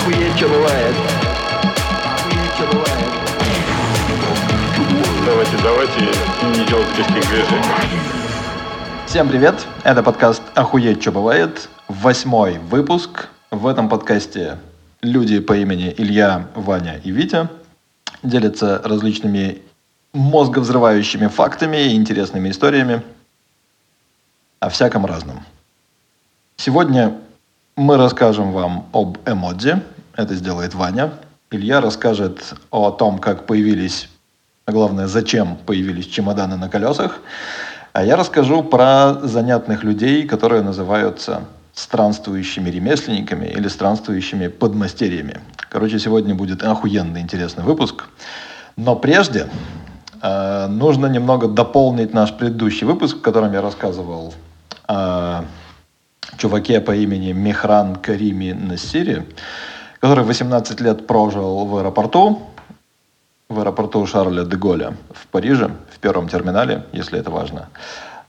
Охуеть, что бывает. Охуеть, что бывает. Давайте, давайте не делать лишних движений. Всем привет! Это подкаст «Охуеть, что бывает?» Восьмой выпуск. В этом подкасте люди по имени Илья, Ваня и Витя делятся различными мозговзрывающими фактами и интересными историями о всяком разном. Сегодня мы расскажем вам об эмодзи. Это сделает Ваня. Илья расскажет о том, как появились, а главное, зачем появились чемоданы на колесах. А я расскажу про занятных людей, которые называются странствующими ремесленниками или странствующими подмастерьями. Короче, сегодня будет охуенный интересный выпуск. Но прежде э, нужно немного дополнить наш предыдущий выпуск, в котором я рассказывал о чуваке по имени Мехран Карими Нассири, который 18 лет прожил в аэропорту, в аэропорту Шарля де Голля в Париже, в первом терминале, если это важно.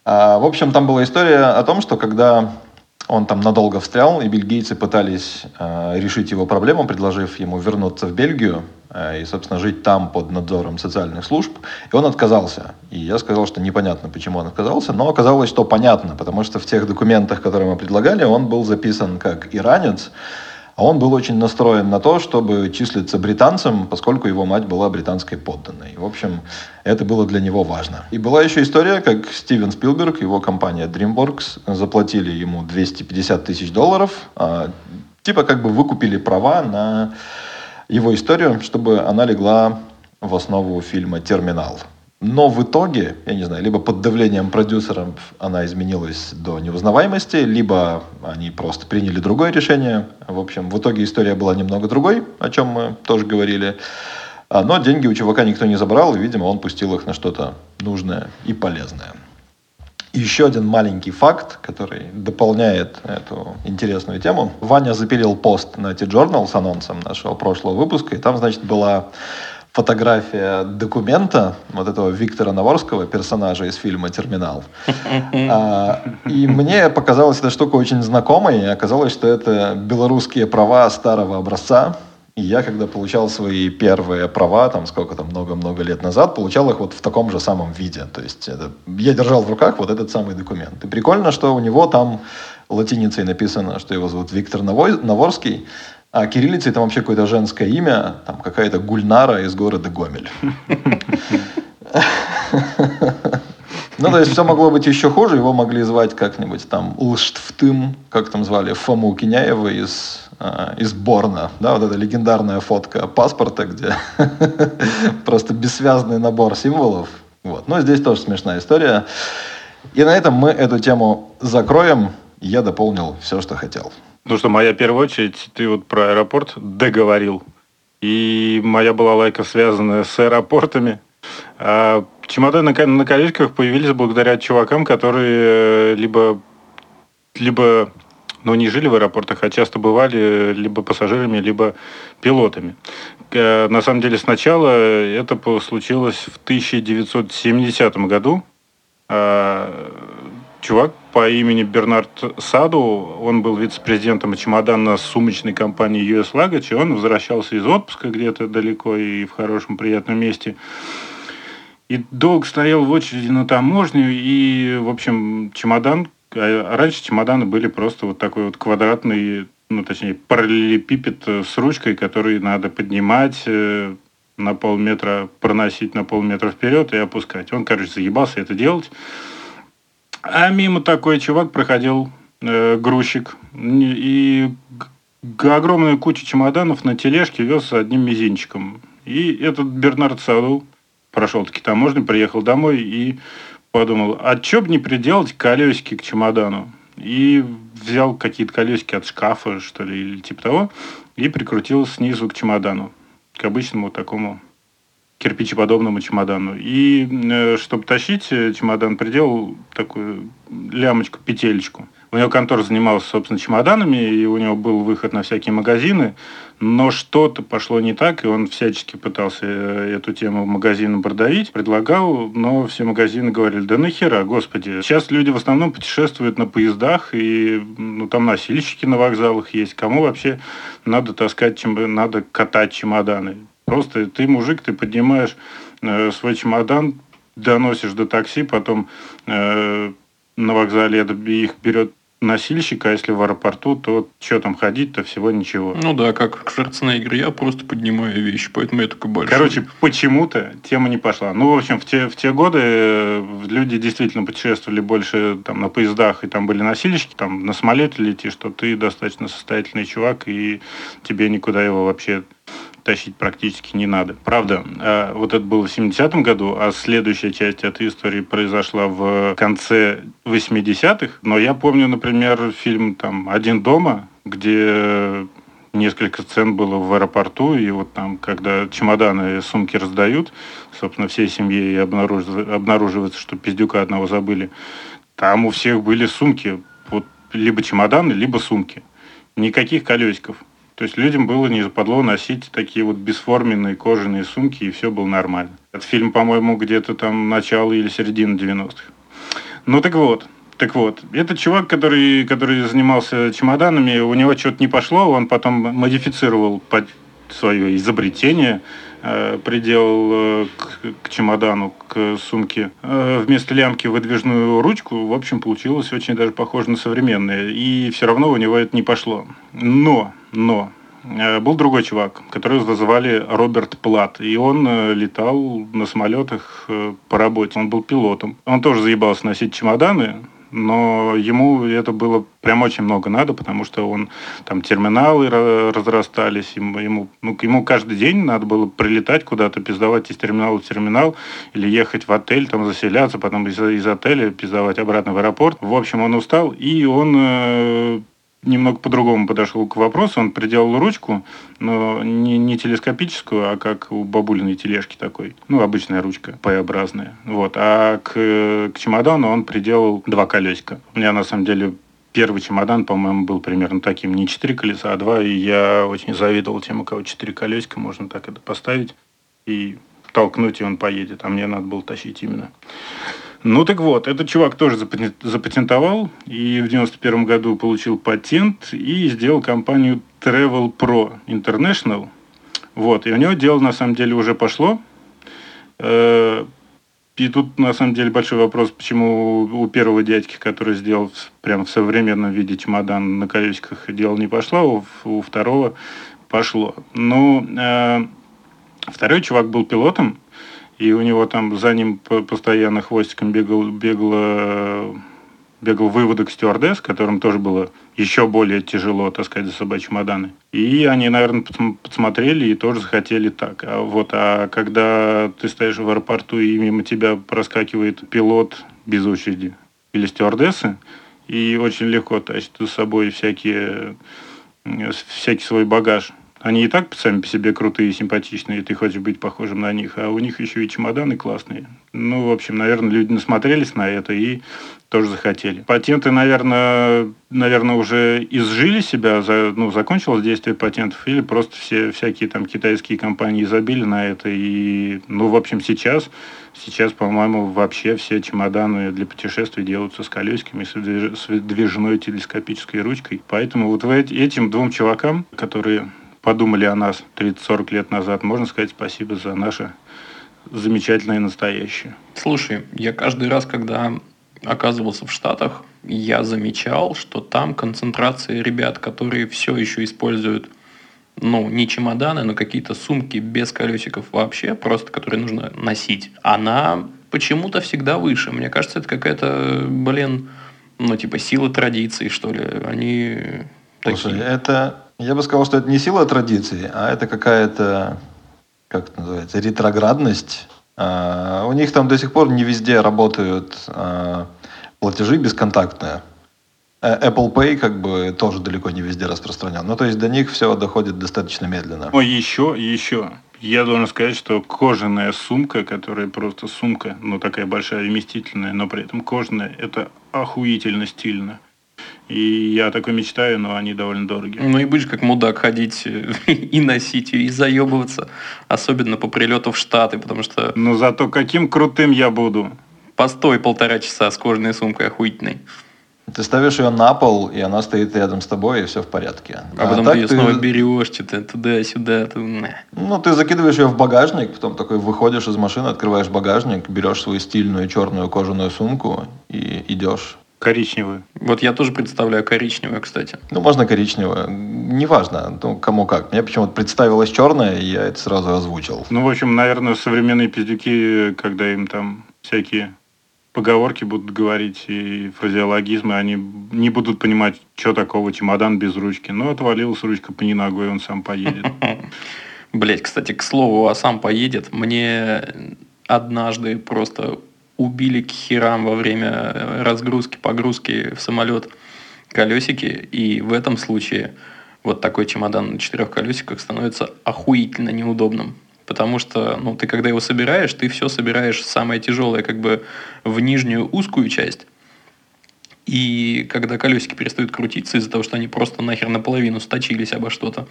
А, в общем, там была история о том, что когда он там надолго встрял, и бельгийцы пытались э, решить его проблему, предложив ему вернуться в Бельгию и, собственно, жить там под надзором социальных служб. И он отказался. И я сказал, что непонятно, почему он отказался, но оказалось, что понятно, потому что в тех документах, которые мы предлагали, он был записан как иранец, а он был очень настроен на то, чтобы числиться британцем, поскольку его мать была британской подданной. В общем, это было для него важно. И была еще история, как Стивен Спилберг, его компания DreamWorks, заплатили ему 250 тысяч долларов, а, типа как бы выкупили права на его историю, чтобы она легла в основу фильма «Терминал». Но в итоге, я не знаю, либо под давлением продюсеров она изменилась до невознаваемости, либо они просто приняли другое решение. В общем, в итоге история была немного другой, о чем мы тоже говорили. А, но деньги у чувака никто не забрал, и, видимо, он пустил их на что-то нужное и полезное. И еще один маленький факт, который дополняет эту интересную тему. Ваня запилил пост на T-Journal с анонсом нашего прошлого выпуска, и там, значит, была фотография документа вот этого Виктора Наворского, персонажа из фильма «Терминал». А, и мне показалась эта штука очень знакомой, и оказалось, что это белорусские права старого образца. Я, когда получал свои первые права, там сколько там, много-много лет назад, получал их вот в таком же самом виде. То есть это, я держал в руках вот этот самый документ. И прикольно, что у него там латиницей написано, что его зовут Виктор Наворский, а кириллицей там вообще какое-то женское имя, там какая-то Гульнара из города Гомель. Ну, то есть все могло быть еще хуже. Его могли звать как-нибудь там Лштфтым, как там звали, Фому Киняева из, э, из Борна. Да, вот эта легендарная фотка паспорта, где просто бессвязный набор символов. Вот. Но здесь тоже смешная история. И на этом мы эту тему закроем. Я дополнил все, что хотел. Ну что, моя первая очередь, ты вот про аэропорт договорил. И моя была лайка связанная с аэропортами. А чемоданы на, колечках появились благодаря чувакам, которые э, либо, либо ну, не жили в аэропортах, а часто бывали либо пассажирами, либо пилотами. Э, на самом деле сначала это случилось в 1970 году. А, чувак по имени Бернард Саду, он был вице-президентом чемоданно-сумочной компании US Luggage, и он возвращался из отпуска где-то далеко и в хорошем приятном месте. И долго стоял в очереди на таможню, и, в общем, чемодан... А раньше чемоданы были просто вот такой вот квадратный, ну, точнее, параллелепипед с ручкой, который надо поднимать, э, на полметра, проносить на полметра вперед и опускать. Он, короче, заебался это делать. А мимо такой чувак проходил э, грузчик. И огромную кучу чемоданов на тележке вез одним мизинчиком. И этот Бернард Саду прошел таки таможню, приехал домой и подумал, а чё бы не приделать колесики к чемодану? И взял какие-то колесики от шкафа, что ли, или типа того, и прикрутил снизу к чемодану, к обычному такому кирпичеподобному чемодану. И э, чтобы тащить э, чемодан, приделал такую лямочку, петелечку. У него контора занималась, собственно, чемоданами, и у него был выход на всякие магазины, но что-то пошло не так, и он всячески пытался э, эту тему магазинам продавить, предлагал, но все магазины говорили, да нахера, господи. Сейчас люди в основном путешествуют на поездах, и ну, там носильщики на вокзалах есть. Кому вообще надо таскать, чем надо катать чемоданы? Просто ты мужик, ты поднимаешь э, свой чемодан, доносишь до такси, потом э, на вокзале их берет носильщик, а если в аэропорту, то что там ходить-то всего ничего. Ну да, как Шварценеггер, я просто поднимаю вещи, поэтому я такой большой. Короче, почему-то тема не пошла. Ну, в общем, в те, в те годы э, люди действительно путешествовали больше там, на поездах, и там были носильщики, там на самолете летишь, что ты достаточно состоятельный чувак, и тебе никуда его вообще тащить практически не надо. Правда, э, вот это было в 70-м году, а следующая часть этой истории произошла в конце 80-х. Но я помню, например, фильм там «Один дома», где несколько сцен было в аэропорту, и вот там, когда чемоданы и сумки раздают, собственно, всей семье и обнаруживается, что пиздюка одного забыли, там у всех были сумки, вот либо чемоданы, либо сумки. Никаких колесиков. То есть людям было не западло носить такие вот бесформенные кожаные сумки, и все было нормально. Этот фильм, по-моему, где-то там начало или середина 90-х. Ну так вот, так вот, этот чувак, который, который занимался чемоданами, у него что-то не пошло, он потом модифицировал под свое изобретение, э, приделал э, к, к чемодану, к сумке э, вместо лямки выдвижную ручку. В общем, получилось очень даже похоже на современное. И все равно у него это не пошло. Но но э, был другой чувак, которого звали Роберт Плат, и он э, летал на самолетах э, по работе. Он был пилотом. Он тоже заебался носить чемоданы, но ему это было прям очень много надо, потому что он там терминалы разрастались, ему, ему, ну, ему каждый день надо было прилетать куда-то, пиздовать из терминала в терминал, или ехать в отель, там заселяться, потом из, из отеля пиздовать обратно в аэропорт. В общем, он устал, и он немного по-другому подошел к вопросу. Он приделал ручку, но не, не телескопическую, а как у бабулиной тележки такой. Ну, обычная ручка, П-образная. Вот. А к, к чемодану он приделал два колесика. У меня, на самом деле, первый чемодан, по-моему, был примерно таким. Не четыре колеса, а два. И я очень завидовал тем, у кого четыре колесика. Можно так это поставить и толкнуть, и он поедет. А мне надо было тащить именно. Ну так вот, этот чувак тоже запатентовал и в 91 году получил патент и сделал компанию Travel Pro International. Вот, и у него дело на самом деле уже пошло. Э, и тут на самом деле большой вопрос, почему у первого дядьки, который сделал прям в современном виде чемодан на колесиках, дело не пошло, а у, второго пошло. Ну, э, второй чувак был пилотом, и у него там за ним постоянно хвостиком бегал, бегал, бегал выводок стюардесс, которым тоже было еще более тяжело таскать за собой чемоданы. И они, наверное, подсмотрели и тоже захотели так. А вот, а когда ты стоишь в аэропорту и мимо тебя проскакивает пилот без очереди или стюардессы, и очень легко тащит за собой всякие, всякий свой багаж, они и так сами по себе крутые симпатичные, и ты хочешь быть похожим на них, а у них еще и чемоданы классные. Ну, в общем, наверное, люди насмотрелись на это и тоже захотели. Патенты, наверное, наверное уже изжили себя, за, ну, закончилось действие патентов, или просто все всякие там китайские компании забили на это. И, ну, в общем, сейчас, сейчас, по-моему, вообще все чемоданы для путешествий делаются с колесиками, с движной телескопической ручкой. Поэтому вот этим двум чувакам, которые подумали о нас 30-40 лет назад, можно сказать спасибо за наше замечательное настоящее. Слушай, я каждый раз, когда оказывался в Штатах, я замечал, что там концентрация ребят, которые все еще используют ну, не чемоданы, но какие-то сумки без колесиков вообще, просто которые нужно носить, она почему-то всегда выше. Мне кажется, это какая-то, блин, ну, типа сила традиции, что ли. Они Слушай, такие. это я бы сказал, что это не сила традиции, а это какая-то, как это называется, ретроградность. А, у них там до сих пор не везде работают а, платежи бесконтактные. Э, Apple Pay как бы тоже далеко не везде распространен. Ну, то есть до них все доходит достаточно медленно. Но еще, еще, Я должен сказать, что кожаная сумка, которая просто сумка, ну такая большая, вместительная, но при этом кожаная, это охуительно стильно. И я такой мечтаю, но они довольно дорогие. Ну и будешь как мудак ходить и носить ее, и заебываться. Особенно по прилету в Штаты, потому что Но зато каким крутым я буду. постой полтора часа с кожаной сумкой охуительной. Ты ставишь ее на пол, и она стоит рядом с тобой, и все в порядке. А потом так ты ее снова берешь, что-то туда-сюда. ты-. Ну, ты закидываешь ее в багажник, потом такой выходишь из машины, открываешь багажник, берешь свою стильную черную кожаную сумку и идешь. Коричневую. Вот я тоже представляю коричневую, кстати. Ну, можно коричневую. Неважно, ну, кому как. Мне почему-то представилась черная, и я это сразу озвучил. Ну, в общем, наверное, современные пиздюки, когда им там всякие поговорки будут говорить и фразеологизмы, они не будут понимать, что такого чемодан без ручки. Ну, отвалилась ручка по ногой, он сам поедет. Блять, кстати, к слову, а сам поедет. Мне однажды просто убили к херам во время разгрузки, погрузки в самолет колесики. И в этом случае вот такой чемодан на четырех колесиках становится охуительно неудобным. Потому что, ну, ты когда его собираешь, ты все собираешь самое тяжелое, как бы в нижнюю узкую часть. И когда колесики перестают крутиться из-за того, что они просто нахер наполовину сточились обо что-то,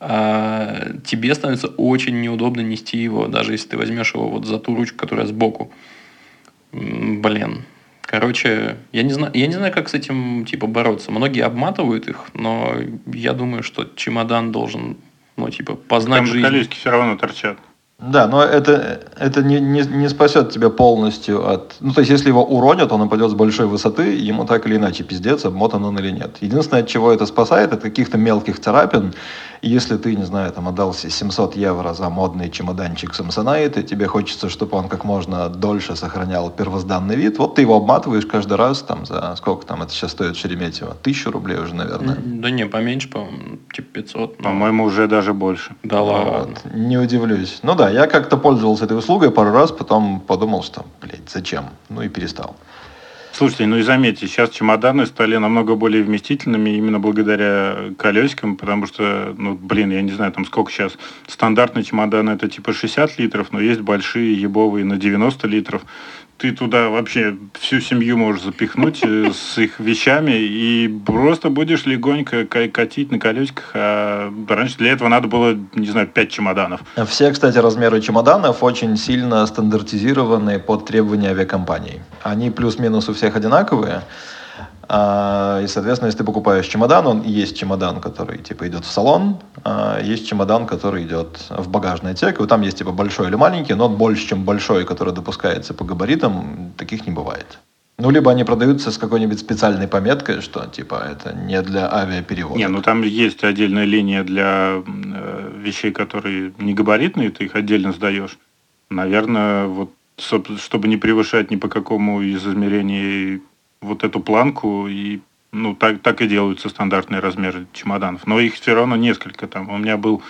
а, тебе становится очень неудобно нести его, даже если ты возьмешь его вот за ту ручку, которая сбоку. Блин. Короче, я не знаю, я не знаю, как с этим типа бороться. Многие обматывают их, но я думаю, что чемодан должен, ну, типа, познать Там жизнь. колесики все равно торчат. Да, но это, это не, не, не спасет тебя полностью от... Ну, то есть, если его уронят, он упадет с большой высоты, ему так или иначе пиздец, обмотан он или нет. Единственное, от чего это спасает, от каких-то мелких царапин. И если ты, не знаю, там отдал себе 700 евро за модный чемоданчик Samsonite, и тебе хочется, чтобы он как можно дольше сохранял первозданный вид, вот ты его обматываешь каждый раз, там, за сколько там это сейчас стоит Шереметьево? Тысячу рублей уже, наверное. Да не, поменьше, по-моему, типа 500. ну, По-моему, уже даже больше. Да ладно. Вот. Не удивлюсь. Ну да, я как-то пользовался этой услугой пару раз, потом подумал, что, блядь, зачем? Ну и перестал. Слушайте, ну и заметьте, сейчас чемоданы стали намного более вместительными именно благодаря колесикам, потому что, ну, блин, я не знаю, там сколько сейчас. Стандартный чемодан это типа 60 литров, но есть большие ебовые на 90 литров. Ты туда вообще всю семью можешь запихнуть э, с их вещами и просто будешь легонько ка- катить на колесиках. А раньше для этого надо было, не знаю, 5 чемоданов. Все, кстати, размеры чемоданов очень сильно стандартизированы под требования авиакомпаний. Они плюс-минус у всех одинаковые. А, И, соответственно, если ты покупаешь чемодан, он есть чемодан, который типа идет в салон, а есть чемодан, который идет в багажный отсек. И там есть типа большой или маленький, но больше, чем большой, который допускается по габаритам, таких не бывает. Ну, либо они продаются с какой-нибудь специальной пометкой, что типа это не для авиаперевоза. Не, ну там есть отдельная линия для э, вещей, которые не габаритные, ты их отдельно сдаешь. Наверное, вот чтобы не превышать ни по какому из измерений вот эту планку, и ну так, так и делаются стандартные размеры чемоданов. Но их все равно несколько там. У меня был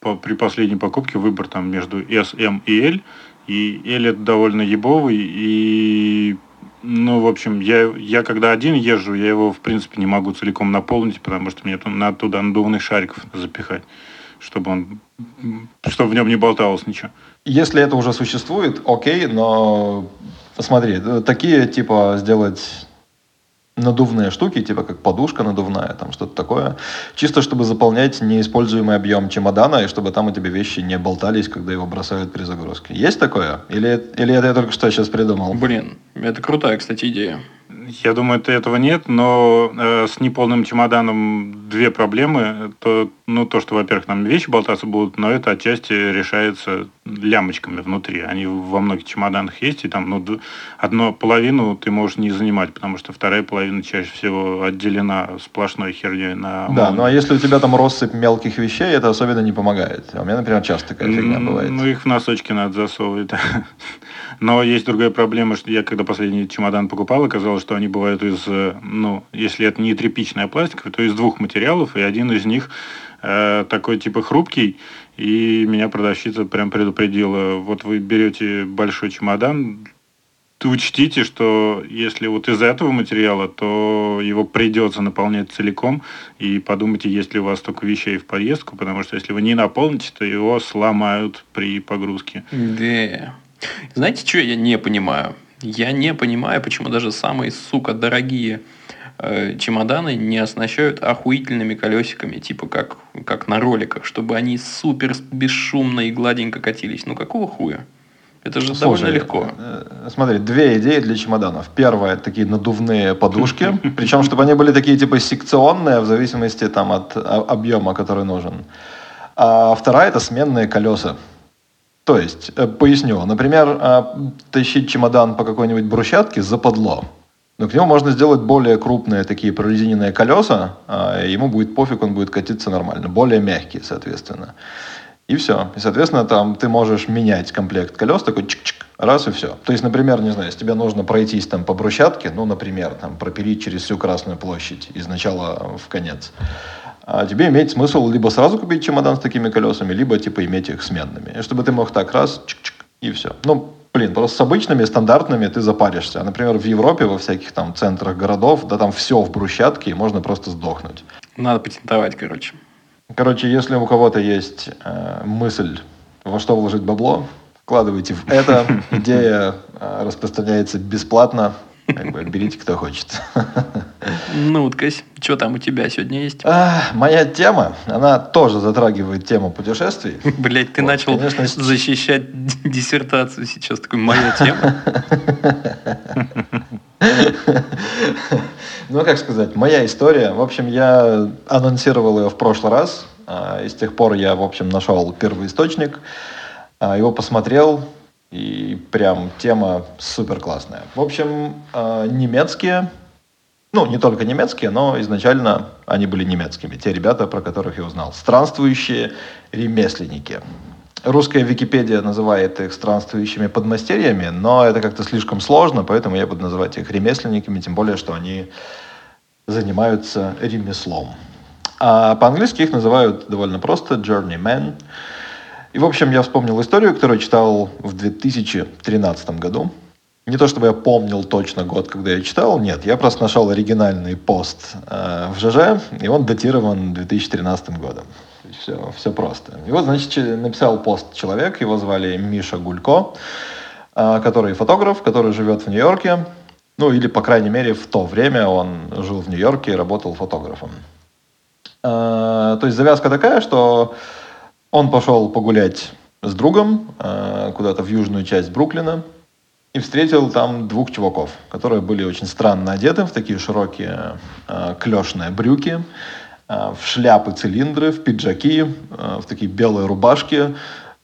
по- при последней покупке выбор там между S, M и L. И L это довольно ебовый, и ну, в общем, я, я когда один езжу, я его, в принципе, не могу целиком наполнить, потому что мне там надо туда надувных шариков запихать, чтобы он, чтобы в нем не болталось ничего. Если это уже существует, окей, но смотри, э, такие типа сделать надувные штуки, типа как подушка надувная, там что-то такое, чисто чтобы заполнять неиспользуемый объем чемодана, и чтобы там у тебя вещи не болтались, когда его бросают при загрузке. Есть такое? Или, или это я только что сейчас придумал? Блин, это крутая, кстати, идея. Я думаю, это этого нет, но э, с неполным чемоданом две проблемы. То, ну, то, что, во-первых, там вещи болтаться будут, но это отчасти решается лямочками внутри. Они во многих чемоданах есть, и там ну, одну половину ты можешь не занимать, потому что вторая половина чаще всего отделена сплошной херней на Да, ну а если у тебя там россыпь мелких вещей, это особенно не помогает. А у меня, например, часто такая фигня бывает. Ну, их в носочки надо засовывать. Но есть другая проблема, что я когда последний чемодан покупал, оказалось, что они бывают из, э, ну, если это не тряпичная пластика, то из двух материалов, и один из них э, такой типа хрупкий, и меня продавщица прям предупредила, вот вы берете большой чемодан, учтите, что если вот из этого материала, то его придется наполнять целиком. И подумайте, есть ли у вас столько вещей в поездку, потому что если вы не наполните, то его сломают при погрузке. Да. Знаете, что я не понимаю? Я не понимаю, почему даже самые, сука, дорогие э, чемоданы не оснащают охуительными колесиками, типа как, как на роликах, чтобы они супер бесшумно и гладенько катились. Ну какого хуя? Это же довольно Слушай, легко. э, Смотри, две идеи для чемоданов. Первая такие надувные подушки, причем чтобы они были такие типа секционные в зависимости там от а, объема, который нужен. А вторая это сменные колеса. То есть, э, поясню, например, а, тащить чемодан по какой-нибудь брусчатке западло. Но к нему можно сделать более крупные такие прорезиненные колеса, а, ему будет пофиг, он будет катиться нормально. Более мягкие, соответственно. И все. И, соответственно, там ты можешь менять комплект колес, такой чик-чик, раз и все. То есть, например, не знаю, если тебе нужно пройтись там по брусчатке, ну, например, там пропилить через всю Красную площадь из начала в конец, а тебе имеет смысл либо сразу купить чемодан с такими колесами, либо типа иметь их сменными. И чтобы ты мог так раз, чик-чик, и все. Ну, блин, просто с обычными, стандартными ты запаришься. А, например, в Европе, во всяких там центрах городов, да там все в брусчатке, и можно просто сдохнуть. Надо патентовать, короче. Короче, если у кого-то есть э, мысль, во что вложить бабло, вкладывайте в это. Идея э, распространяется бесплатно. Как бы берите, кто хочет. Ну, ткась, что там у тебя сегодня есть? А, Моя тема, она тоже затрагивает тему путешествий. Блять, ты Вот, начал конечно, защищать диссертацию сейчас. Такой, моя тема. Ну, как сказать, моя история. В общем, я анонсировал ее в прошлый раз. а, И с тех пор я, в общем, нашел первый источник, а, его посмотрел, и прям тема супер классная. В общем, а, немецкие, ну, не только немецкие, но изначально они были немецкими. Те ребята, про которых я узнал. Странствующие ремесленники. Русская Википедия называет их странствующими подмастерьями, но это как-то слишком сложно, поэтому я буду называть их ремесленниками, тем более, что они занимаются ремеслом. А по-английски их называют довольно просто journeyman. И, в общем, я вспомнил историю, которую читал в 2013 году. Не то чтобы я помнил точно год, когда я читал, нет, я просто нашел оригинальный пост э, в ЖЖ, и он датирован 2013 годом. Все, все просто. И вот, значит, написал пост человек, его звали Миша Гулько, э, который фотограф, который живет в Нью-Йорке. Ну, или, по крайней мере, в то время он жил в Нью-Йорке и работал фотографом. Э, То есть завязка такая, что он пошел погулять с другом э, куда-то в южную часть Бруклина и встретил там двух чуваков, которые были очень странно одеты в такие широкие э, клешные брюки, э, в шляпы, цилиндры, в пиджаки, э, в такие белые рубашки.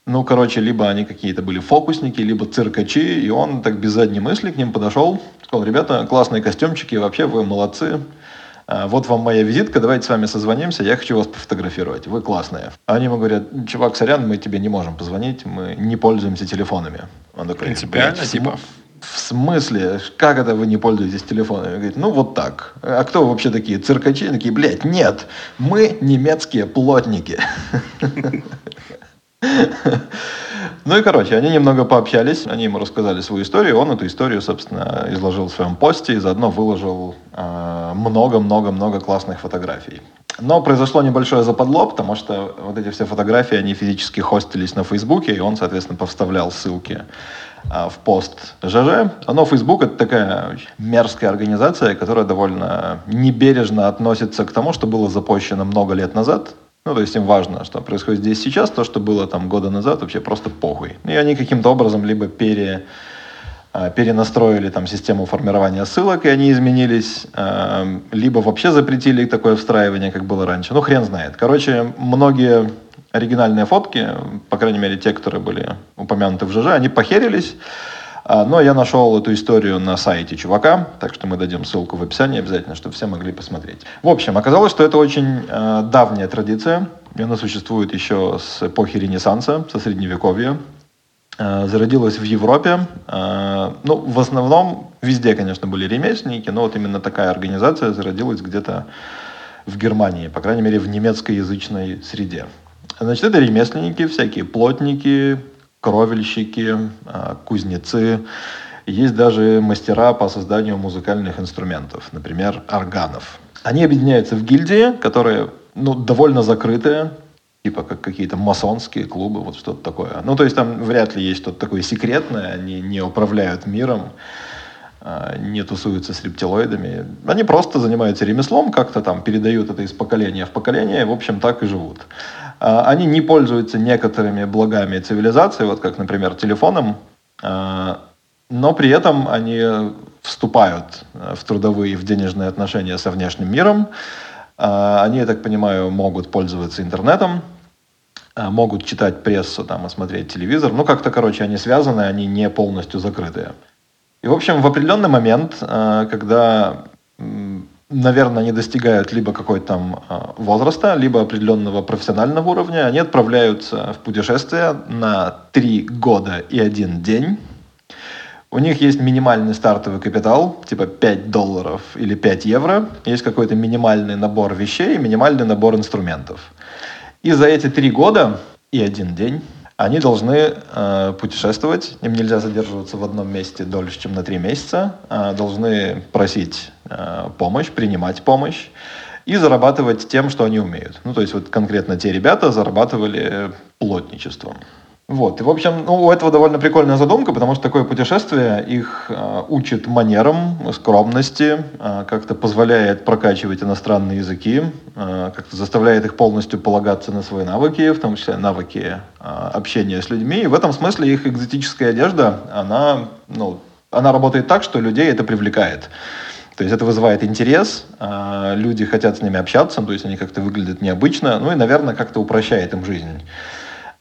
Ну, короче, либо они какие-то были фокусники, либо циркачи, и он так без задней мысли к ним подошел, сказал, ребята, классные костюмчики, вообще вы молодцы, вот вам моя визитка, давайте с вами созвонимся, я хочу вас пофотографировать, вы классные. А Они ему говорят, чувак, сорян, мы тебе не можем позвонить, мы не пользуемся телефонами. Он такой, Принципиально, «Блядь, в типа?» см- В смысле? Как это вы не пользуетесь телефонами? Он Говорит, ну вот так. А кто вы вообще такие? Циркачи? Такие, блядь, нет, мы немецкие плотники. Ну и, короче, они немного пообщались, они ему рассказали свою историю, он эту историю, собственно, изложил в своем посте и заодно выложил э, много-много-много классных фотографий. Но произошло небольшое западло, потому что вот эти все фотографии, они физически хостились на Фейсбуке, и он, соответственно, повставлял ссылки а, в пост ЖЖ. Но Facebook это такая мерзкая организация, которая довольно небережно относится к тому, что было запущено много лет назад. Ну, то есть им важно, что происходит здесь сейчас, то, что было там года назад, вообще просто похуй. И они каким-то образом либо пере, а, перенастроили там систему формирования ссылок, и они изменились, а, либо вообще запретили такое встраивание, как было раньше. Ну, хрен знает. Короче, многие оригинальные фотки, по крайней мере, те, которые были упомянуты в ЖЖ, они похерились. А, Но я нашел эту историю на сайте чувака, так что мы дадим ссылку в описании обязательно, чтобы все могли посмотреть. В общем, оказалось, что это очень э, давняя традиция, и она существует еще с эпохи Ренессанса, со Средневековья. Э, зародилась в Европе. Ну, в основном, везде, конечно, были ремесленники, но вот именно такая организация зародилась где-то в Германии, по крайней мере, в немецкоязычной среде. Значит, это ремесленники, всякие плотники, кровельщики, а, кузнецы Есть даже мастера по созданию музыкальных инструментов, например, органов. Они объединяются в гильдии, которые ну, довольно закрытые, типа как какие-то масонские клубы, вот что-то такое. Ну, то есть там вряд ли есть что-то такое секретное, они не управляют миром, а, не тусуются с рептилоидами. Они просто занимаются ремеслом, как-то там передают это из поколения в поколение, и, в общем, так и живут. А, они не пользуются некоторыми благами цивилизации, вот как, например, телефоном, а, но при этом они вступают в трудовые, в денежные отношения со внешним миром. Они, я так понимаю, могут пользоваться интернетом, а, могут читать прессу, там, и смотреть телевизор. Ну, как-то, короче, они связаны, они не полностью закрытые. И, в общем, в определенный момент, а, когда, наверное, они достигают либо какой-то там а, возраста, либо определенного профессионального уровня, они отправляются в путешествие на три года и один день. У них есть минимальный стартовый капитал, типа 5 долларов или 5 евро. Есть какой-то минимальный набор вещей, минимальный набор инструментов. И за эти три года и один день они должны э, путешествовать, им нельзя задерживаться в одном месте дольше, чем на три месяца, э, должны просить э, помощь, принимать помощь и зарабатывать тем, что они умеют. Ну, то есть вот конкретно те ребята зарабатывали плотничеством. Вот. И, в общем, ну, у этого довольно прикольная задумка, потому что такое путешествие их э, учит манерам, скромности, э, как-то позволяет прокачивать иностранные языки, э, как-то заставляет их полностью полагаться на свои навыки, в том числе навыки э, общения с людьми. И в этом смысле их экзотическая одежда, она, ну, она работает так, что людей это привлекает. То есть это вызывает интерес, люди хотят с ними общаться, то есть они как-то выглядят необычно, ну и, наверное, как-то упрощает им жизнь.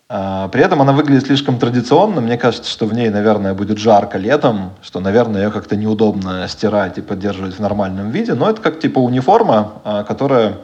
А, при этом она выглядит слишком традиционно. Мне кажется, что в ней, наверное, будет жарко летом, что, наверное, ее как-то неудобно стирать и поддерживать в нормальном виде. Но это как типа униформа, а, которая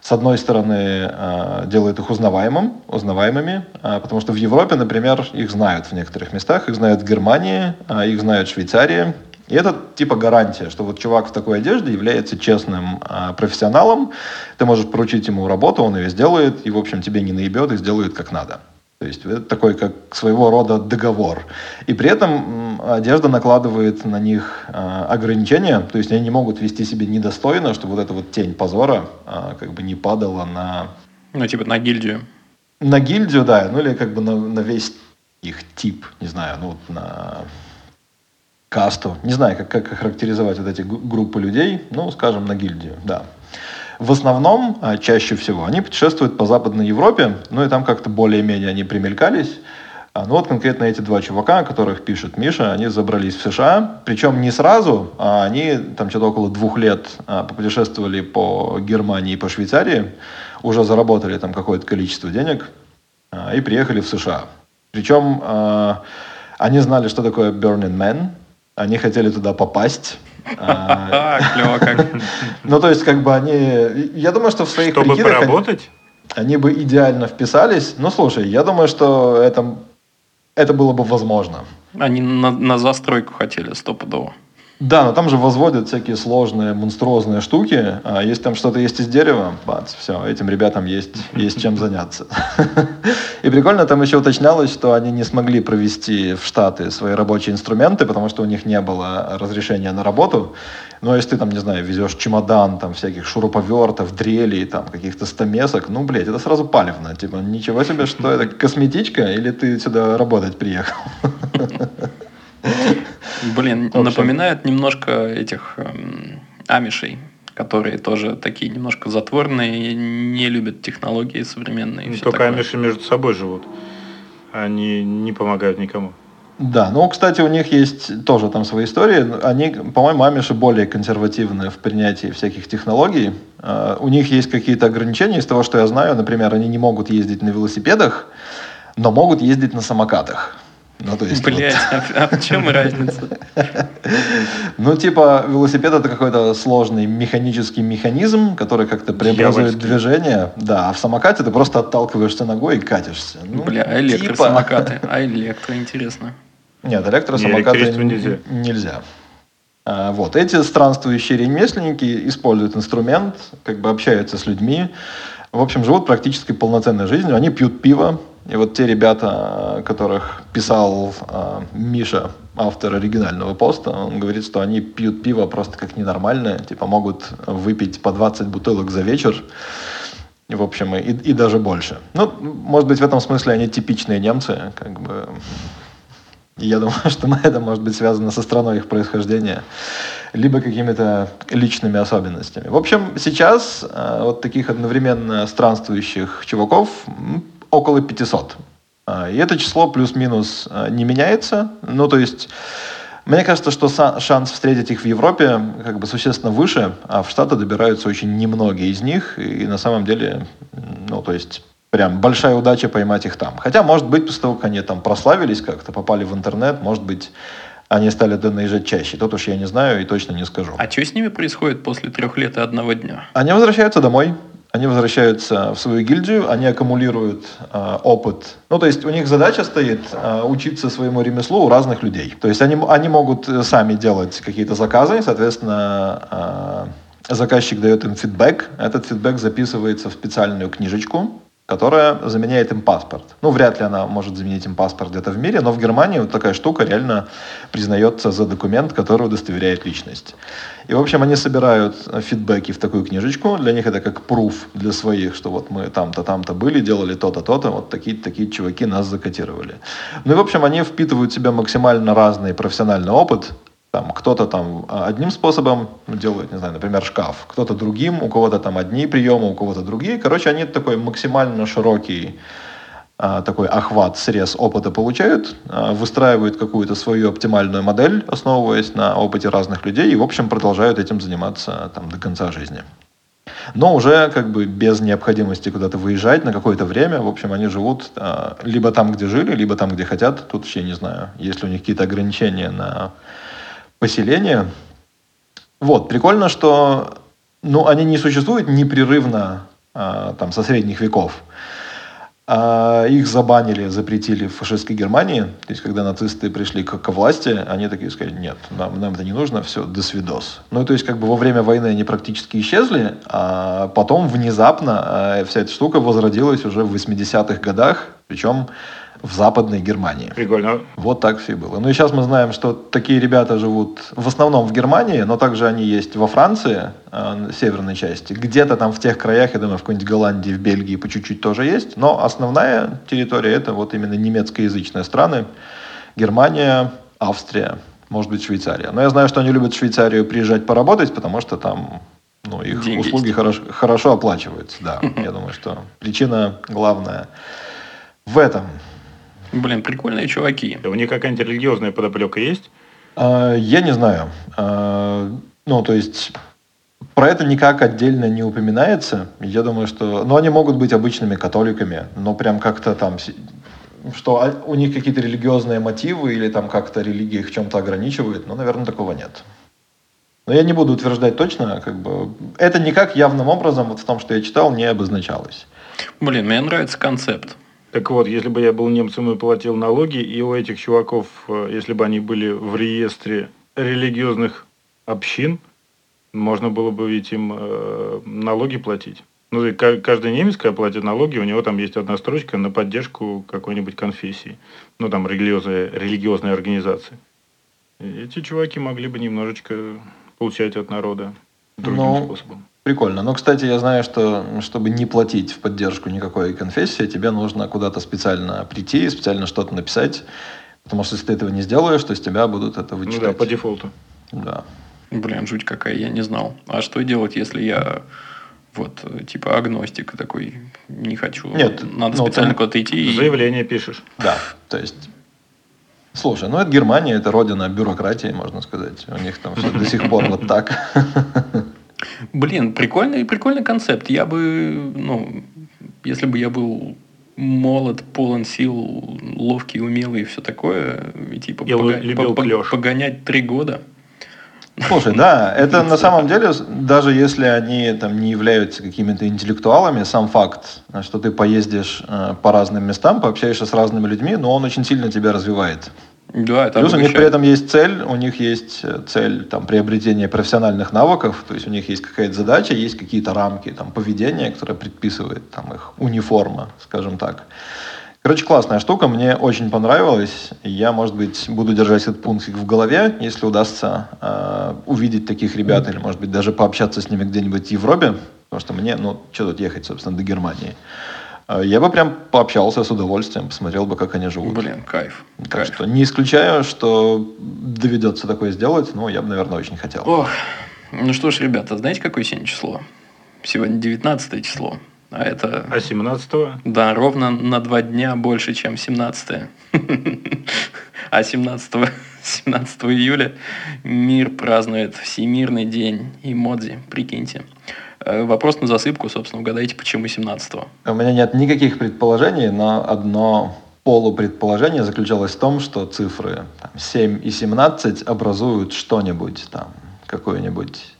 с одной стороны, а, делает их узнаваемым, узнаваемыми, потому что в Европе, например, их знают в некоторых местах, их знают в Германии, их знают в Швейцарии, и это типа гарантия, что вот чувак в такой одежде является честным а, профессионалом. Ты можешь поручить ему работу, он ее сделает, и, в общем, тебе не наебет и сделает как надо. То есть это такой как своего рода договор. И при этом одежда накладывает на них а, ограничения, то есть они не могут вести себя недостойно, чтобы вот эта вот тень позора а, как бы не падала на... Ну, типа на гильдию. На гильдию, да, ну или как бы на, на весь их тип, не знаю, ну, на касту. Не знаю, как, как характеризовать вот эти группы людей, ну, скажем, на гильдию, да. В основном, а, чаще всего, они путешествуют по Западной Европе, ну и там как-то более-менее они примелькались. А, ну вот конкретно эти два чувака, о которых пишет Миша, они забрались в США, причем не сразу, а они там что-то около двух лет а, попутешествовали по Германии и по Швейцарии, уже заработали там какое-то количество денег и приехали в США. Причем они знали, что такое Burning Man, они хотели туда попасть. А, клево как. Ну, то есть, как бы они... Я думаю, что в своих Чтобы поработать? Они бы идеально вписались. Ну, слушай, я думаю, что это, это было бы возможно. Они на, на застройку хотели стопудово. Да, но там же возводят всякие сложные, монструозные штуки. А если там что-то есть из дерева, бац, все, этим ребятам есть, есть чем заняться. И прикольно, там еще уточнялось, что они не смогли провести в Штаты свои рабочие инструменты, потому что у них не было разрешения на работу. Но если ты там, не знаю, везешь чемодан, там всяких шуруповертов, дрелей, там каких-то стамесок, ну, блядь, это сразу палевно. Типа, ничего себе, что это косметичка или ты сюда работать приехал? Блин, напоминает немножко этих эм, амишей, которые тоже такие немножко затворные, не любят технологии современные. Ну, только такое. амиши между собой живут. Они не помогают никому. Да, ну, кстати, у них есть тоже там свои истории. Они, по-моему, амиши более консервативны в принятии всяких технологий. Uh, у них есть какие-то ограничения из того, что я знаю. Например, они не могут ездить на велосипедах, но могут ездить на самокатах. Ну, то есть, Блять, вот. а, а в чем разница? Ну, типа, велосипед это какой-то сложный механический механизм, который как-то преобразует движение. Да, а в самокате ты просто отталкиваешься ногой и катишься. Ну, Бля, а электросамокаты? Типа... А электро, интересно. Нет, электросамокаты нельзя. нельзя. А, вот. Эти странствующие ремесленники используют инструмент, как бы общаются с людьми. В общем, живут практически полноценной жизнью. Они пьют пиво, И вот те ребята, которых писал э, Миша, автор оригинального поста, он говорит, что они пьют пиво просто как ненормальное, типа могут выпить по 20 бутылок за вечер, в общем, и, и даже больше. Ну, может быть, в этом смысле они типичные немцы, как бы. Я думаю, что это может быть связано со страной их происхождения, либо какими-то личными особенностями. В общем, сейчас э, вот таких одновременно странствующих чуваков около 500. А, и это число плюс-минус э, не меняется. Ну, то есть мне кажется, что шанс встретить их в Европе как бы существенно выше, а в Штаты добираются очень немногие из них, и на самом деле, ну, то есть прям большая удача поймать их там. Хотя, может быть, после того, как они там прославились как-то, попали в интернет, может быть, они стали туда наезжать чаще. Тут уж я не знаю и точно не скажу. А что с ними происходит после трех лет и одного дня? Они возвращаются домой они возвращаются в свою гильдию, они аккумулируют э, опыт. Ну, то есть у них задача стоит э, учиться своему ремеслу у разных людей. То есть они, они могут сами делать какие-то заказы, соответственно, э, заказчик дает им фидбэк, этот фидбэк записывается в специальную книжечку, которая заменяет им паспорт. Ну, вряд ли она может заменить им паспорт где-то в мире, но в Германии вот такая штука реально признается за документ, который удостоверяет личность. И, в общем, они собирают фидбэки в такую книжечку. Для них это как пруф для своих, что вот мы там-то, там-то были, делали то-то, то-то, вот такие такие чуваки нас закотировали. Ну и, в общем, они впитывают в себя максимально разный профессиональный опыт, там кто-то там а, одним способом делает, не знаю, например, шкаф, кто-то другим, у кого-то там одни приемы, у кого-то другие. Короче, они такой максимально широкий а, такой охват, срез опыта получают, а, выстраивают какую-то свою оптимальную модель, основываясь на опыте разных людей, и, в общем, продолжают этим заниматься там до конца жизни. Но уже как бы без необходимости куда-то выезжать на какое-то время. В общем, они живут либо там, где жили, либо там, где хотят. Тут вообще не знаю, есть ли у них какие-то ограничения на поселения. Вот, прикольно, что ну, они не существуют непрерывно а, там, со средних веков. А их забанили, запретили в фашистской Германии. То есть, когда нацисты пришли к, к власти, они такие сказали, нет, нам, нам это не нужно, все, до свидос. Ну, то есть, как бы во время войны они практически исчезли, а потом внезапно а, вся эта штука возродилась уже в 80-х годах, причем в Западной Германии. Прикольно. Вот так все и было. Ну и сейчас мы знаем, что такие ребята живут в основном в Германии, но также они есть во Франции, э, северной части. Где-то там в тех краях, я думаю, в какой-нибудь Голландии, в Бельгии по чуть-чуть тоже есть. Но основная территория это вот именно немецкоязычные страны. Германия, Австрия, может быть, Швейцария. Но я знаю, что они любят в Швейцарию приезжать поработать, потому что там ну, их Деньги услуги хорошо, хорошо оплачиваются. Да, я думаю, что причина главная в этом. Блин, прикольные чуваки. У них какая-нибудь религиозная подоплека есть? А, я не знаю. А, ну, то есть про это никак отдельно не упоминается. Я думаю, что... Ну, они могут быть обычными католиками, но прям как-то там... Что у них какие-то религиозные мотивы или там как-то религия их в чем-то ограничивает, ну, наверное, такого нет. Но я не буду утверждать точно, как бы... Это никак явным образом, вот в том, что я читал, не обозначалось. Блин, мне нравится концепт. Так вот, если бы я был немцем и платил налоги, и у этих чуваков, э, если бы они были в реестре религиозных общин, можно было бы ведь им э, налоги платить. Ну, и каждый немец, когда платит налоги, у него там есть одна строчка на поддержку какой-нибудь конфессии. Ну, там, религиозной, религиозной организации. И эти чуваки могли бы немножечко получать от народа другим Но... способом. Прикольно. Но, кстати, я знаю, что чтобы не платить в поддержку никакой конфессии, тебе нужно куда-то специально прийти, специально что-то написать. Потому что если ты этого не сделаешь, то с тебя будут это вычитать. Ну да, по дефолту. Да. Блин, жуть какая, я не знал. А что делать, если я вот, типа, агностик такой, не хочу. Нет. Надо ну, специально ты... куда-то идти. Заявление и... пишешь. Да, то есть... Слушай, ну это Германия, это родина бюрократии, можно сказать. У них там все до сих пор вот так. Блин, прикольный, прикольный концепт. Я бы, ну, если бы я был молод, полон сил, ловкий, умелый и все такое, и типа я пога- любил по- погонять три года. Слушай, да, это на самом деле, даже если они там не являются какими-то интеллектуалами, сам факт, что ты поездишь э, по разным местам, пообщаешься с разными людьми, но он очень сильно тебя развивает. Да, это Плюс у них при этом есть цель, у них есть э, цель там, приобретения профессиональных навыков, то есть у них есть какая-то задача, есть какие-то рамки там, поведения, которые предписывает там, их униформа, скажем так. Короче, классная штука, мне очень понравилось. Я, может быть, буду держать этот пунктик в голове, если удастся э, увидеть таких ребят, или, может быть, даже пообщаться с ними где-нибудь в Европе, потому что мне, ну, что тут ехать, собственно, до Германии. Э, Я бы прям пообщался с удовольствием, посмотрел бы, как они живут. Блин, кайф. Так кайф. что не исключаю, что доведется такое сделать, но я бы, наверное, очень хотел. Ох, ну что ж, ребята, знаете, какое сегодня число? Сегодня 19 число. А это, А 17-го? да, ровно на два дня больше, чем 17 А 17, 17 июля мир празднует Всемирный день эмодзи, прикиньте. Э, Вопрос на засыпку, собственно, угадайте, почему 17 У меня нет никаких предположений, но одно полупредположение заключалось в том, что цифры там, 7 и 17 образуют что-нибудь там, какой-нибудь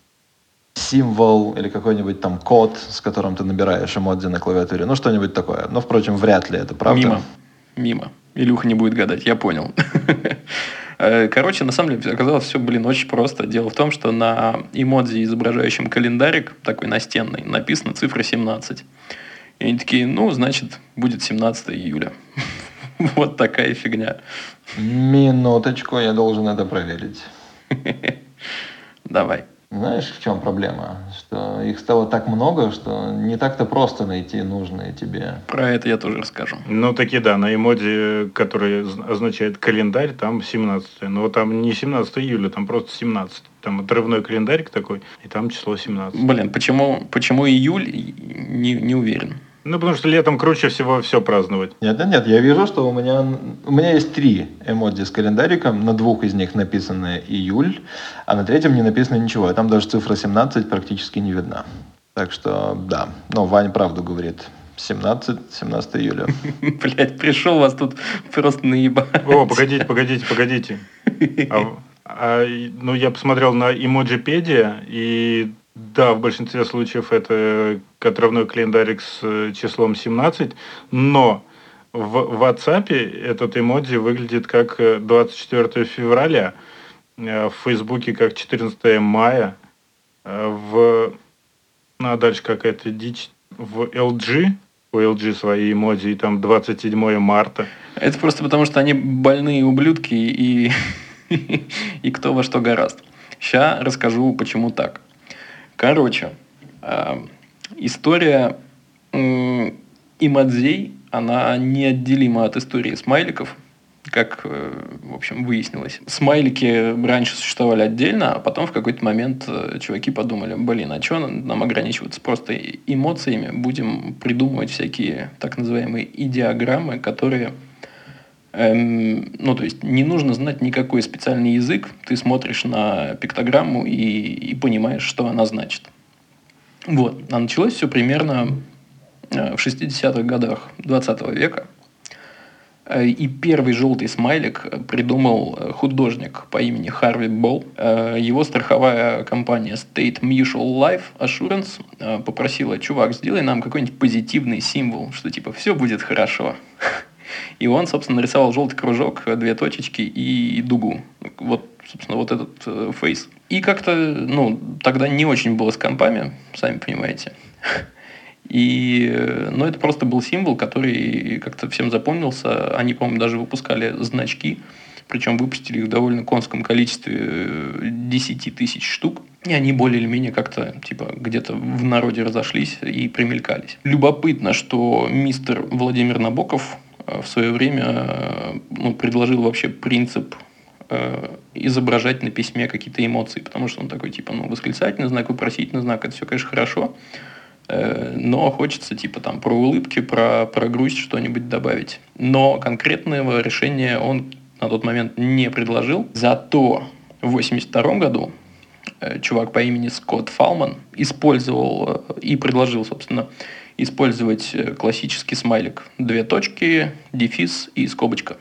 символ или какой-нибудь там код, с которым ты набираешь эмодзи на клавиатуре. Ну, что-нибудь такое. Но, впрочем, вряд ли это правда. Мимо. Мимо. Илюха не будет гадать, я понял. Э, Короче, на самом деле оказалось все, блин, очень просто. Дело в том, что на эмодзи, изображающем календарик, такой настенный, написана цифра 17. И они такие, ну, значит, будет 17 июля. Вот такая фигня. Минуточку, я должен это проверить. Давай. Знаешь, в чем проблема? Что их стало так много, что не так-то просто найти нужные тебе. Про это я тоже расскажу. Ну, таки да, на эмоди, который означает календарь, там 17 Но там не 17 июля, там просто 17 Там отрывной календарик такой, и там число 17. Блин, почему, почему июль, не, не уверен. Ну, потому что летом круче всего все праздновать. Нет, нет, нет, я вижу, что у меня, у меня есть три эмодзи с календариком, на двух из них написано июль, а на третьем не написано ничего, а там даже цифра 17 практически не видна. Так что, да, но Вань правду говорит. 17, 17 июля. Блять, пришел вас тут просто наебать. О, погодите, погодите, погодите. А- а, ну, я посмотрел на Эмоджипедия, и да, в большинстве случаев это отрывной календарик с э, числом 17, но в WhatsApp этот эмодзи выглядит как э, 24 февраля, э, в Фейсбуке как 14 мая, э, в... Ну, а дальше какая-то дичь. В LG, у LG свои эмодзи, и там 27 марта. Это просто потому, что они больные ублюдки и, и кто во что гораст. Сейчас расскажу, почему так. Короче, э, история м, эмодзей, она неотделима от истории смайликов, как, э, в общем, выяснилось. Смайлики раньше существовали отдельно, а потом в какой-то момент э, чуваки подумали, блин, а что нам ограничиваться просто эмоциями? Будем придумывать всякие так называемые идеограммы, которые Эм, ну, то есть не нужно знать никакой специальный язык. Ты смотришь на пиктограмму и, и понимаешь, что она значит. Вот. А началось все примерно э, в 60-х годах 20 века. Э, И первый желтый смайлик придумал э, художник по имени Харви Болл. Его страховая компания State Mutual Life Assurance попросила, чувак, сделай нам какой-нибудь позитивный символ, что типа все будет хорошо. И он, собственно, нарисовал желтый кружок, две точечки и дугу. Вот, собственно, вот этот э, фейс. И как-то, ну, тогда не очень было с компами, сами понимаете. И, э, ну, это просто был символ, который как-то всем запомнился. Они, по-моему, даже выпускали значки, причем выпустили их в довольно конском количестве э, 10 тысяч штук. И они более или менее как-то, типа, где-то в народе разошлись и примелькались. Любопытно, что мистер Владимир Набоков э, в свое время э, ну, предложил вообще принцип э, изображать на письме какие-то эмоции, потому что он такой, типа, ну, восклицательный знак, вопросительный знак, это все, конечно, хорошо, э, но хочется, типа, там, про улыбки, про, про грусть что-нибудь добавить. Но конкретного решения он на тот момент не предложил. Зато в 82 году э, чувак по имени Скотт Фалман использовал э, и предложил, собственно, использовать э, классический смайлик. Две точки, дефис и скобочка.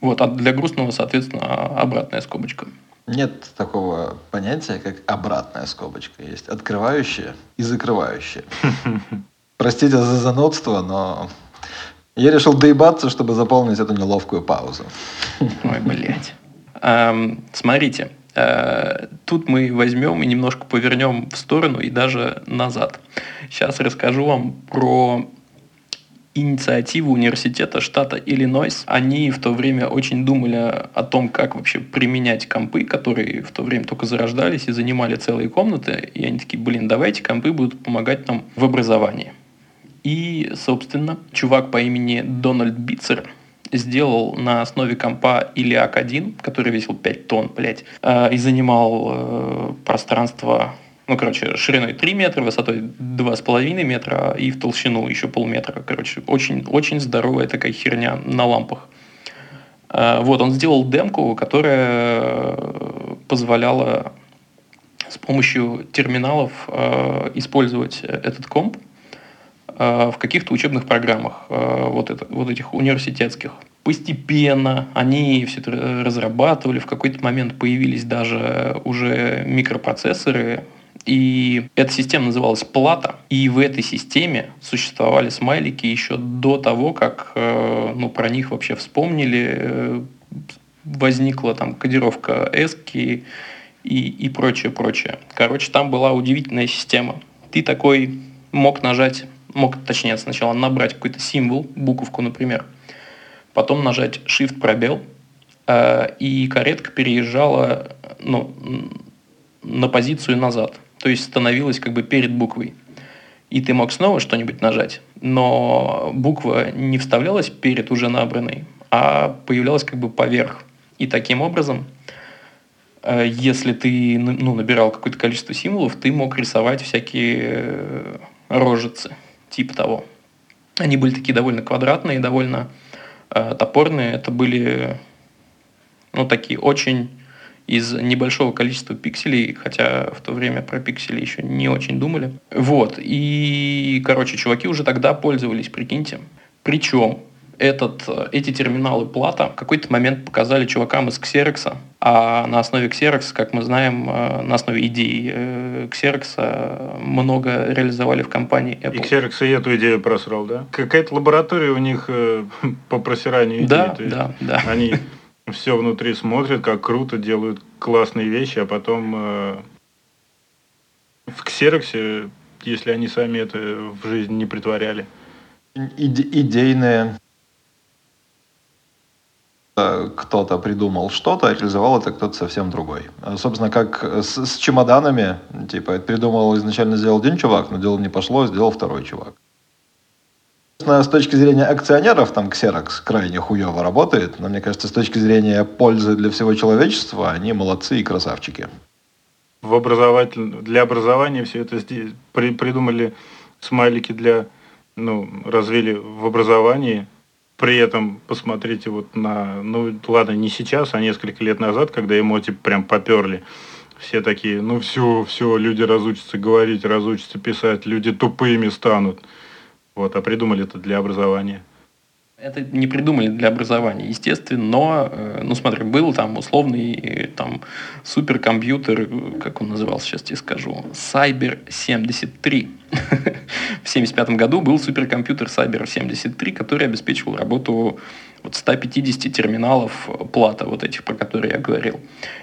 Вот, а для грустного, соответственно, обратная скобочка. Нет такого понятия, как обратная скобочка. Есть открывающая и закрывающая. Простите за занудство, но я решил доебаться, чтобы заполнить эту неловкую паузу. Ой, блядь. Эм, смотрите, тут мы возьмем и немножко повернем в сторону и даже назад. Сейчас расскажу вам про инициатива университета штата Иллинойс. Они в то время очень думали о том, как вообще применять компы, которые в то время только зарождались и занимали целые комнаты. И они такие, блин, давайте компы будут помогать нам в образовании. И, собственно, чувак по имени Дональд Битцер сделал на основе компа Iliac 1, который весил 5 тонн, блядь, э, и занимал э, пространство ну, короче, шириной 3 метра, высотой 2,5 метра и в толщину еще полметра. Короче, очень, очень здоровая такая херня на лампах. Э, вот, он сделал демку, которая позволяла с помощью терминалов использовать этот комп в каких-то учебных программах, вот, это, вот этих университетских. Постепенно они все это разрабатывали, в какой-то момент появились даже уже микропроцессоры, и эта система называлась Плата. И в этой системе существовали смайлики еще до того, как э, ну, про них вообще вспомнили. Э, возникла там кодировка эски и, и прочее, прочее. Короче, там была удивительная система. Ты такой мог нажать, мог, точнее, сначала набрать какой-то символ, буковку, например, потом нажать Shift пробел, э, и каретка переезжала ну, на позицию назад то есть становилась как бы перед буквой. И ты мог снова что-нибудь нажать, но буква не вставлялась перед уже набранной, а появлялась как бы поверх. И таким образом, э, если ты ну, набирал какое-то количество символов, ты мог рисовать всякие э, рожицы, типа того. Они были такие довольно квадратные, довольно э, топорные. Это были ну, такие очень из небольшого количества пикселей, хотя в то время про пиксели еще не очень думали. Вот, и, короче, чуваки уже тогда пользовались, прикиньте. Причем этот, эти терминалы плата в какой-то момент показали чувакам из Xerox, а на основе Xerox, как мы знаем, э, на основе идей э, Xerox много реализовали в компании Apple. И Xerox и эту идею просрал, да? Какая-то лаборатория у них э, по просиранию идей. Да, да, да. Они все внутри смотрят, как круто, делают классные вещи, а потом э, в ксероксе, если они сами это в жизнь не притворяли. Иде- идейные э, кто-то придумал что-то, а реализовал это кто-то совсем другой. А, собственно, как с, с чемоданами, типа, это придумал изначально сделал один чувак, но дело не пошло, сделал второй чувак. С точки зрения акционеров, там Xerox крайне хуево работает, но мне кажется, с точки зрения пользы для всего человечества, они молодцы и красавчики. В образователь... Для образования все это при... придумали смайлики для, ну, развили в образовании. При этом посмотрите вот на, ну ладно, не сейчас, а несколько лет назад, когда эмоти прям поперли. Все такие, ну все, все, люди разучатся говорить, разучатся писать, люди тупыми станут. Вот, а придумали это для образования. Это не придумали для образования, естественно, но, э, ну смотри, был там условный э, там суперкомпьютер, как он назывался, сейчас тебе скажу, Cyber 73. В 1975 году был суперкомпьютер Cyber 73, который обеспечивал работу вот 150 терминалов плата, вот этих, про которые я говорил.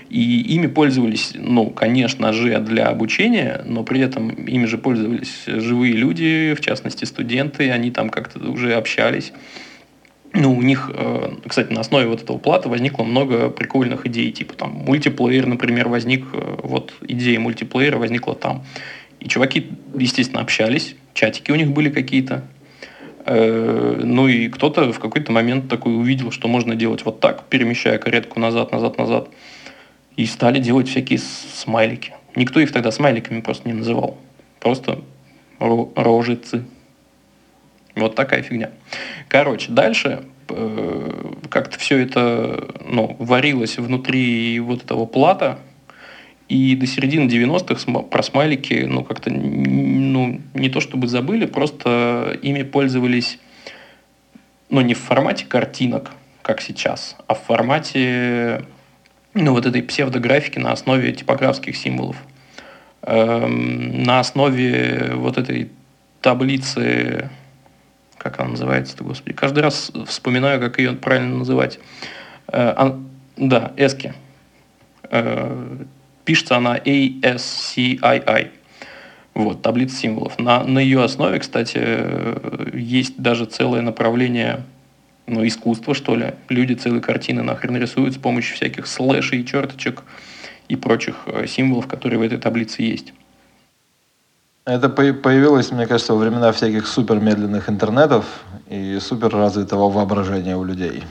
И ими пользовались, ну, конечно же, для обучения, но при этом ими же пользовались живые люди, в частности, студенты, они там как-то уже общались. Ну, у них, э, кстати, на основе вот этого плата возникло много прикольных идей, типа там мультиплеер, например, возник, э, вот идея мультиплеера возникла там. И чуваки, естественно, общались, чатики у них были какие-то, Э, ну и кто-то в какой-то момент такой увидел, что можно делать вот так, перемещая каретку назад, назад, назад. И стали делать всякие смайлики. Никто их тогда смайликами просто не называл. Просто рожицы. Вот такая фигня. Короче, дальше э, как-то все это ну, варилось внутри вот этого плата, и до середины 90-х про смайлики, ну, как-то, ну, не то чтобы забыли, просто ими пользовались, ну, не в формате картинок, как сейчас, а в формате, ну, вот этой псевдографики на основе типографских символов. Эм, на основе вот этой таблицы, как она называется-то, господи, каждый раз вспоминаю, как ее правильно называть. Э, да, эски. Э, Пишется она ASCII. Вот, таблица символов. На, на ее основе, кстати, э, есть даже целое направление ну, искусства, что ли. Люди целые картины нахрен рисуют с помощью всяких слэшей, черточек и прочих э, символов, которые в этой таблице есть. Это появилось, мне кажется, во времена всяких супермедленных интернетов и суперразвитого воображения у людей.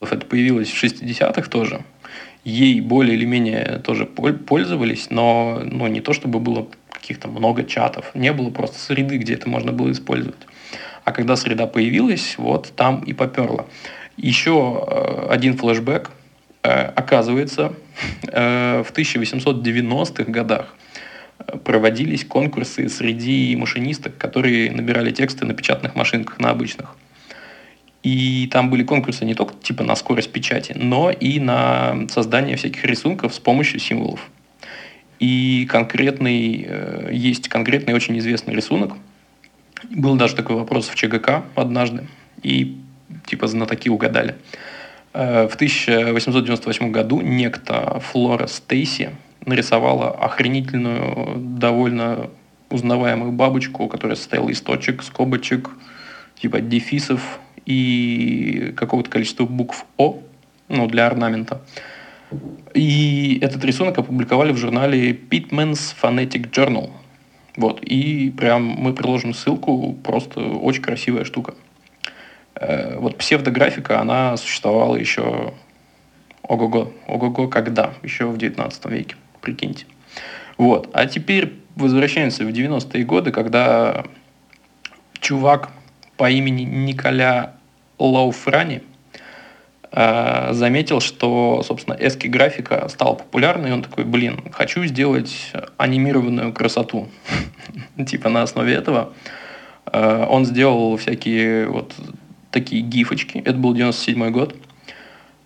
Это появилось в 60-х тоже ей более или менее тоже пользовались, но ну, не то чтобы было каких-то много чатов, не было просто среды, где это можно было использовать. А когда среда появилась, вот там и поперло. Еще э, один флешбэк. Э, оказывается, э, в 1890-х годах проводились конкурсы среди машинисток, которые набирали тексты на печатных машинках, на обычных. И там были конкурсы не только типа на скорость печати, но и на создание всяких рисунков с помощью символов. И конкретный, э, есть конкретный очень известный рисунок. Был даже такой вопрос в ЧГК однажды, и типа знатоки угадали. Э, в 1898 году некто Флора Стейси нарисовала охренительную, довольно узнаваемую бабочку, которая состояла из точек, скобочек, типа дефисов, и какого-то количества букв О, ну, для орнамента. И этот рисунок опубликовали в журнале Pitman's Phonetic Journal. Вот, и прям мы приложим ссылку, просто очень красивая штука. Э, вот псевдографика, она существовала еще ого-го, ого-го, когда? Еще в 19 веке, прикиньте. Вот, а теперь возвращаемся в 90-е годы, когда чувак по имени Николя Лауфрани э, заметил, что, собственно, эски графика стала популярной, и он такой, блин, хочу сделать анимированную красоту. Типа на основе этого э, он сделал всякие вот такие гифочки. Это был 97 год.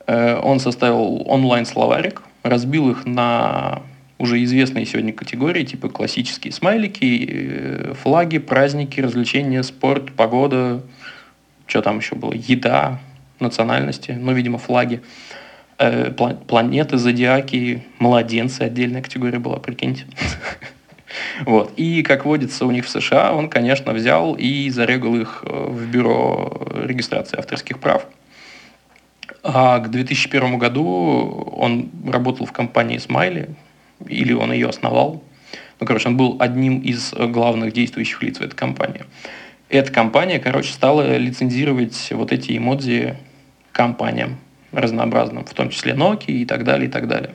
Э, он составил онлайн-словарик, разбил их на уже известные сегодня категории, типа классические смайлики, флаги, праздники, развлечения, спорт, погода, что там еще было, еда, национальности, ну, видимо, флаги, э, планеты, зодиаки, младенцы, отдельная категория была, прикиньте. Вот. И, как водится у них в США, он, конечно, взял и зарегал их э, в бюро регистрации авторских прав. А к 2001 году он работал в компании Smiley, или он ее основал. Ну, короче, он был одним из главных действующих лиц в этой компании эта компания, короче, стала лицензировать вот эти эмодзи компаниям разнообразным, в том числе Nokia и так далее, и так далее.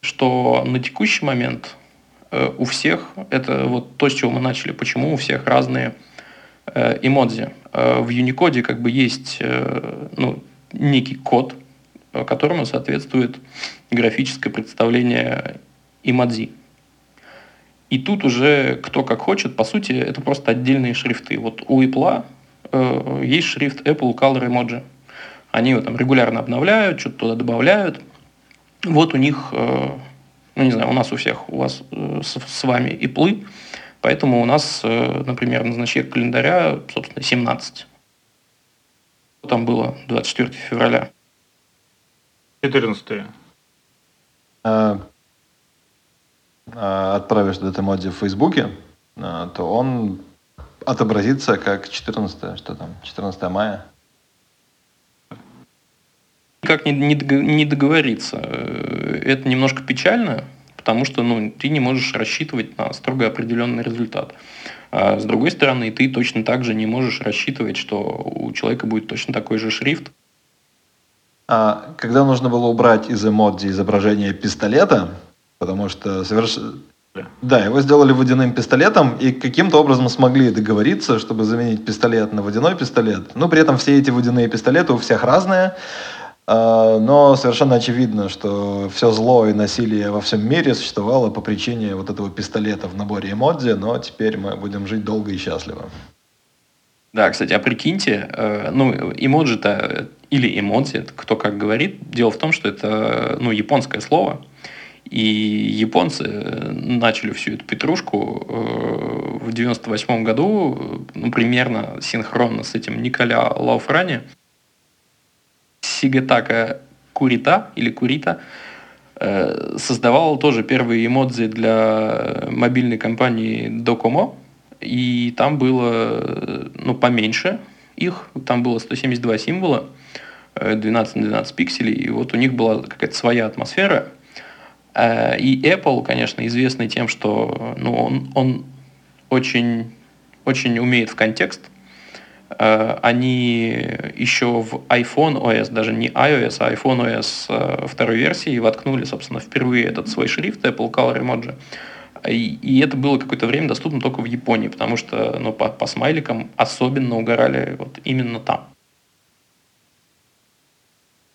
Что на текущий момент э, у всех, это вот то, с чего мы начали, почему у всех разные эмодзи. Э, в Unicode как бы есть э, ну, некий код, которому соответствует графическое представление эмодзи. И тут уже кто как хочет, по сути, это просто отдельные шрифты. Вот у Apple э, есть шрифт Apple Color Emoji. Они его там регулярно обновляют, что-то туда добавляют. Вот у них, э, ну не знаю, у нас у всех, у вас э, с, с вами Apple, поэтому у нас, э, например, на значке календаря, собственно, 17. Там было 24 февраля. 14. Э, отправишь этот эмодзи в Фейсбуке, э, то он отобразится как 14, что там, 14 мая. Как не, не, не договориться? Э, это немножко печально, потому что ну, ты не можешь рассчитывать на строго определенный результат. А с другой стороны, ты точно так же не можешь рассчитывать, что у человека будет точно такой же шрифт. А когда нужно было убрать из эмодзи изображение пистолета, потому что соверш... Да, его сделали водяным пистолетом и каким-то образом смогли договориться, чтобы заменить пистолет на водяной пистолет. Но при этом все эти водяные пистолеты у всех разные, но совершенно очевидно, что все зло и насилие во всем мире существовало по причине вот этого пистолета в наборе эмодзи, но теперь мы будем жить долго и счастливо. Да, кстати, а прикиньте, э, ну, эмоджи-то или эмодзи, кто как говорит, дело в том, что это, ну, японское слово, и японцы начали всю эту петрушку э, в 98 году, ну, примерно синхронно с этим Николя Лауфрани. Сигатака Курита или Курита Э, создавал тоже первые эмодзи для мобильной компании Docomo. И там было, ну, поменьше их. Там было 172 символа, 12 на 12 пикселей. И вот у них была какая-то своя атмосфера. Э, и Apple, конечно, известный тем, что ну, он, он очень, очень умеет в контекст. Э, они еще в iPhone OS, даже не iOS, а iPhone OS э, второй версии воткнули, собственно, впервые этот свой шрифт Apple Color Emoji. И, это было какое-то время доступно только в Японии, потому что ну, по, по смайликам особенно угорали вот именно там.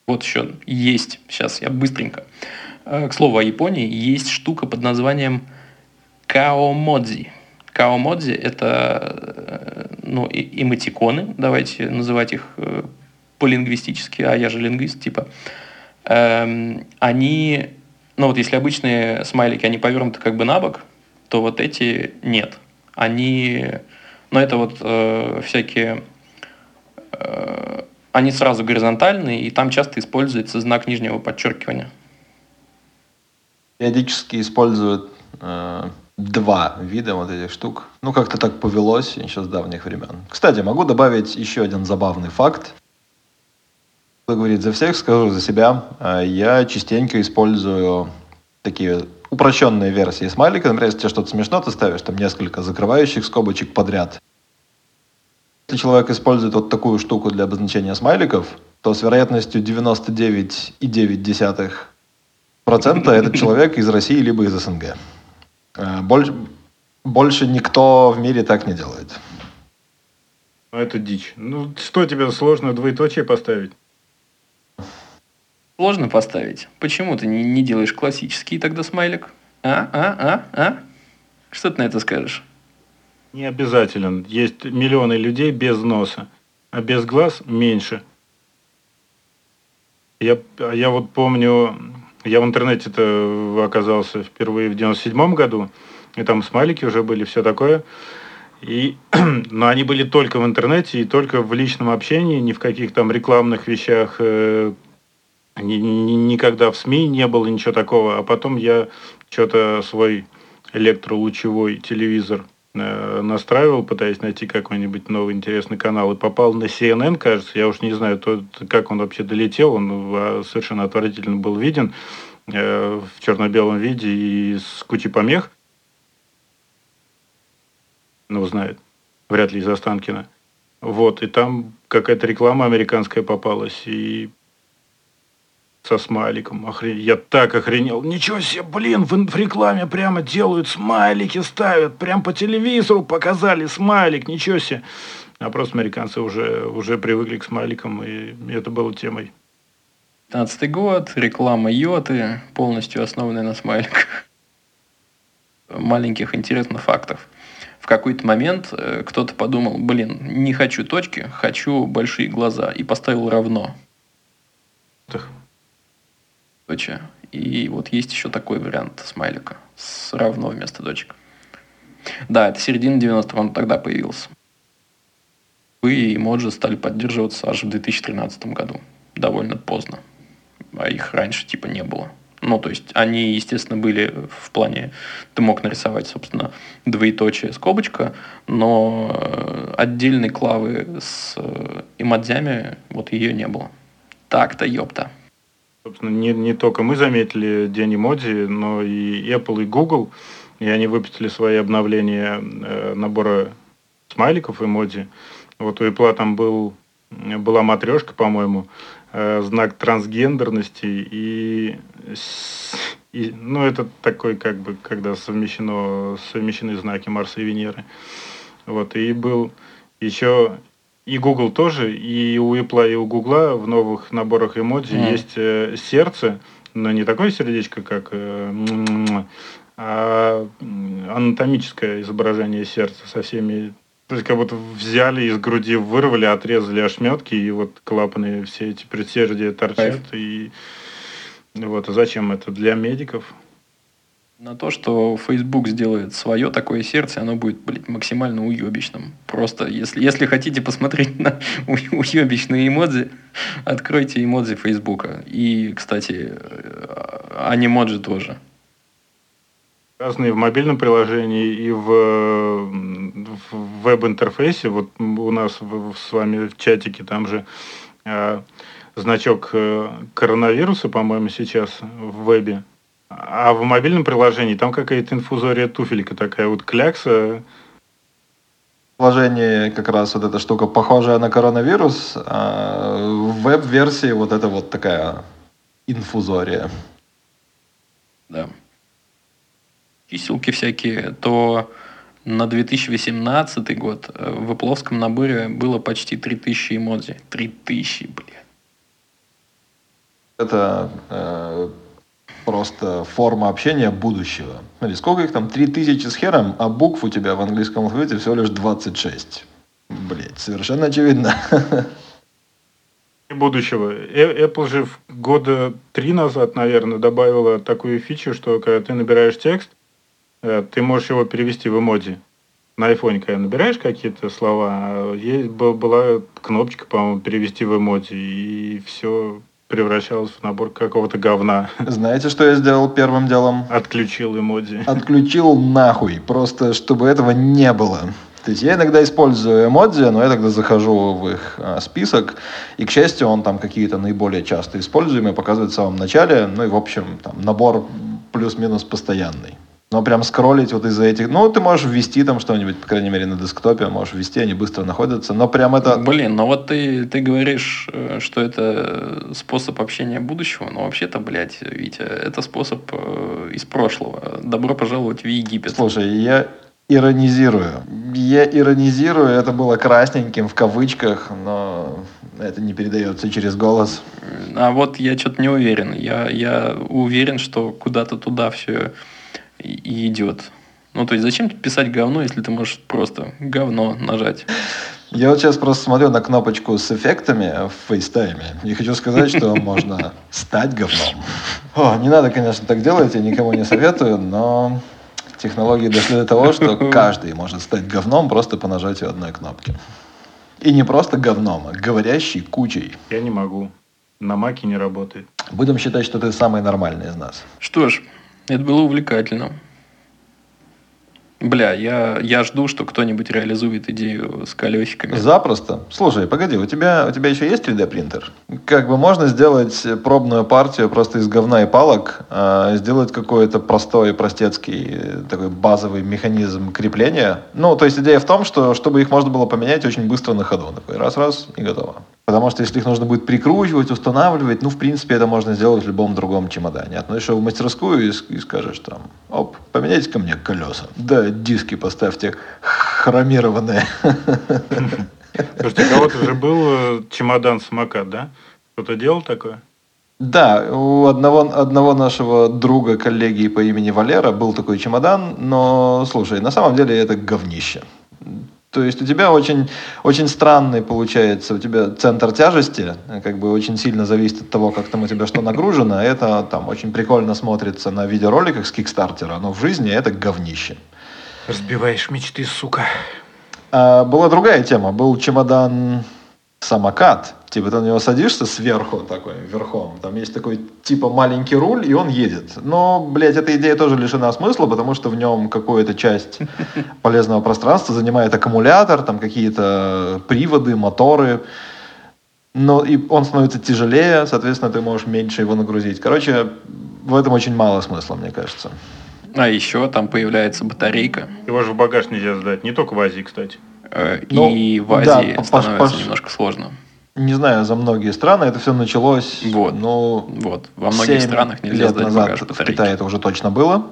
Вот еще есть, сейчас я быстренько. Э, к слову о Японии, есть штука под названием каомодзи. Каомодзи – это э, ну, эмотиконы, давайте называть их э, по-лингвистически, а я же лингвист, типа. Эм, они, ну вот если обычные смайлики, они повернуты как бы на бок, то вот эти нет. Они, ну это вот э, всякие, э, они сразу горизонтальные, и там часто используется знак нижнего подчеркивания периодически используют э, два вида вот этих штук. Ну, как-то так повелось еще с давних времен. Кстати, могу добавить еще один забавный факт. Буду говорить за всех, скажу за себя. Э, я частенько использую такие упрощенные версии смайлика. Например, если тебе что-то смешно, ты ставишь там несколько закрывающих скобочек подряд. Если человек использует вот такую штуку для обозначения смайликов, то с вероятностью 99,9 процента этот человек из России либо из СНГ. Э, больше, больше никто в мире так не делает. Ну, это дичь. Ну, что тебе сложно двоеточие поставить? Сложно поставить. Почему ты не, не делаешь классический тогда смайлик? А, а, а, а? Что ты на это скажешь? Не обязателен. Есть миллионы людей без носа, а без глаз меньше. Я, я вот помню, я в интернете-то оказался впервые в 97 году, и там смайлики уже были, все такое. И, но они были только в интернете и только в личном общении, ни в каких там рекламных вещах, э, ни, ни, никогда в СМИ не было ничего такого. А потом я что-то свой электролучевой телевизор Э, настраивал, пытаясь найти какой-нибудь новый интересный канал, и попал на CNN, кажется, я уж не знаю, то, как он вообще долетел, он а, совершенно отвратительно был виден э, в черно-белом виде и с кучей помех. Ну, знает, вряд ли из Останкина. Вот, и там какая-то реклама американская попалась, и со смайликом. Охрен... Я так охренел. Ничего себе, блин, в, в рекламе прямо делают смайлики, ставят. Прям по телевизору показали смайлик. Ничего себе. А просто американцы уже, уже привыкли к смайликам, и это было темой. 15 год, реклама Йоты, полностью основанная на смайликах. Маленьких интересных фактов. В какой-то момент э, кто-то подумал, блин, не хочу точки, хочу большие глаза, и поставил равно доча. И вот есть еще такой вариант смайлика с равно вместо дочек. Да, это середина 90-х, он тогда появился. И эмоджи стали поддерживаться аж в 2013 году. Довольно поздно. А их раньше типа не было. Ну, то есть они, естественно, были в плане, ты мог нарисовать, собственно, двоеточие скобочка, но э, отдельной клавы с э, эмодзями вот ее не было. Так-то, ёпта. Собственно, не, не только мы заметили день эмодзи, но и Apple, и Google. И они выпустили свои обновления э, набора смайликов эмодзи. Вот у Apple там был, была матрешка, по-моему, э, знак трансгендерности и, и ну это такой как бы когда совмещено совмещены знаки Марса и Венеры вот и был еще и Google тоже, и у Apple, и у Google в новых наборах эмодзи mm. есть э, сердце, но не такое сердечко, как э, а анатомическое изображение сердца со всеми то есть как будто взяли из груди, вырвали, отрезали ошметки, и вот клапаны все эти предсердия торчат. И вот, а зачем это? Для медиков? На то, что Facebook сделает свое такое сердце, оно будет, блядь, максимально уебищным. Просто, если, если хотите посмотреть на уебищные эмодзи, откройте эмодзи Фейсбука. И, кстати, э, анимоджи тоже. Разные в мобильном приложении и в, в веб-интерфейсе. Вот у нас с вами в чатике там же э, значок э, коронавируса, по-моему, сейчас в вебе. А в мобильном приложении там какая-то инфузория туфелька такая вот клякса. В приложении как раз вот эта штука похожая на коронавирус, а в веб-версии вот это вот такая инфузория. Да. Чиселки всякие, то на 2018 год э, в Apple наборе было почти 3000 эмодзи. 3000, блядь. Это э, просто форма общения будущего. Смотри, сколько их там? 3000 с хером, а букв у тебя в английском алфавите всего лишь 26. Блять, совершенно очевидно. Будущего. Э- Apple же года три назад, наверное, добавила такую фичу, что когда ты набираешь текст, э, ты можешь его перевести в эмодзи. На айфоне, когда набираешь какие-то слова, есть, был- была кнопочка, по-моему, перевести в эмодзи, и все превращалось в набор какого-то говна. Знаете, что я сделал первым делом? Отключил эмодзи. Отключил нахуй, просто чтобы этого не было. То есть я иногда использую эмодзи, но я тогда захожу в их а, список, и, к счастью, он там какие-то наиболее часто используемые показывает в самом начале, ну и, в общем, там набор плюс-минус постоянный. Но прям скроллить вот из-за этих... Ну, ты можешь ввести там что-нибудь, по крайней мере, на десктопе, можешь ввести, они быстро находятся, но прям это... Блин, но вот ты, ты говоришь, э, что это способ общения будущего, но вообще-то, блядь, Витя, это способ э, из прошлого. Добро пожаловать в Египет. Слушай, я иронизирую. Я иронизирую, это было красненьким в кавычках, но это не передается через голос. А вот я что-то не уверен. Я, я уверен, что куда-то туда все и идет. Ну, то есть, зачем писать говно, если ты можешь просто говно нажать? Я вот сейчас просто смотрю на кнопочку с эффектами в фейстайме и хочу сказать, что можно стать говном. О, не надо, конечно, так делать, я никому не советую, но технологии дошли до того, что каждый может стать говном просто по нажатию одной кнопки. И не просто говном, а говорящей кучей. Я не могу. На маке не работает. Будем считать, что ты самый нормальный из нас. Что ж, это было увлекательно. Бля, я, я жду, что кто-нибудь реализует идею с колесиками. Запросто. Слушай, погоди, у тебя, у тебя еще есть 3D принтер? Как бы можно сделать пробную партию просто из говна и палок, а, сделать какой-то простой, простецкий такой базовый механизм крепления. Ну, то есть идея в том, что чтобы их можно было поменять очень быстро на ходу. Такой раз-раз и готово. Потому что если их нужно будет прикручивать, устанавливать, ну, в принципе, это можно сделать в любом другом чемодане. Относишь его в мастерскую и, и скажешь там, оп, поменяйте ко мне колеса. Да, диски поставьте хромированные. Слушайте, у кого-то же был э, чемодан-самокат, да? Кто-то делал такое? Да, у одного, одного нашего друга, коллеги по имени Валера был такой чемодан, но, слушай, на самом деле это говнище. То есть у тебя очень, очень странный получается, у тебя центр тяжести, как бы очень сильно зависит от того, как там у тебя что нагружено. Это там очень прикольно смотрится на видеороликах с Кикстартера, но в жизни это говнище. Разбиваешь мечты, сука. А была другая тема. Был чемодан самокат. Типа ты на него садишься сверху такой, верхом. Там есть такой типа маленький руль, и он едет. Но, блядь, эта идея тоже лишена смысла, потому что в нем какую-то часть полезного пространства занимает аккумулятор, там какие-то приводы, моторы. Но и он становится тяжелее, соответственно, ты можешь меньше его нагрузить. Короче, в этом очень мало смысла, мне кажется. А еще там появляется батарейка. Его же в багаж нельзя сдать. Не только в Азии, кстати. э, Ну, и в да, Азии пош- становится пош- немножко сложно. Не знаю, за многие страны это все началось. Вот. Ну, Вот. Во многих странах нельзя лет сдать назад багаж в. Китае это уже точно было,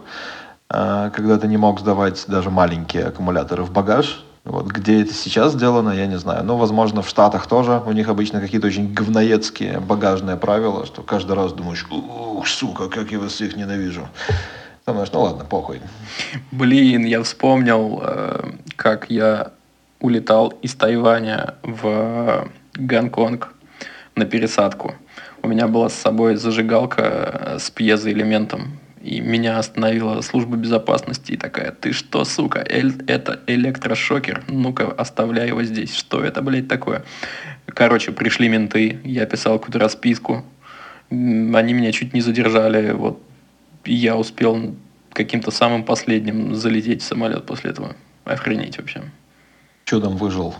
а, когда ты не мог сдавать даже маленькие аккумуляторы в багаж. Вот где это сейчас сделано, я не знаю. Ну, возможно, в Штатах тоже. У них обычно какие-то очень говноедские багажные правила, что каждый раз думаешь, ух, сука, как я вас всех ненавижу. Думаешь, ну ладно, похуй. Блин, я вспомнил, э, как я улетал из Тайваня в Гонконг на пересадку. У меня была с собой зажигалка э, с пьезоэлементом. И меня остановила служба безопасности и такая, ты что, сука, эль- это электрошокер? Ну-ка, оставляй его здесь. Что это, блядь, такое? Короче, пришли менты, я писал какую-то расписку. Они меня чуть не задержали. Вот я успел каким-то самым последним залететь в самолет после этого. Охренеть вообще. Чудом выжил.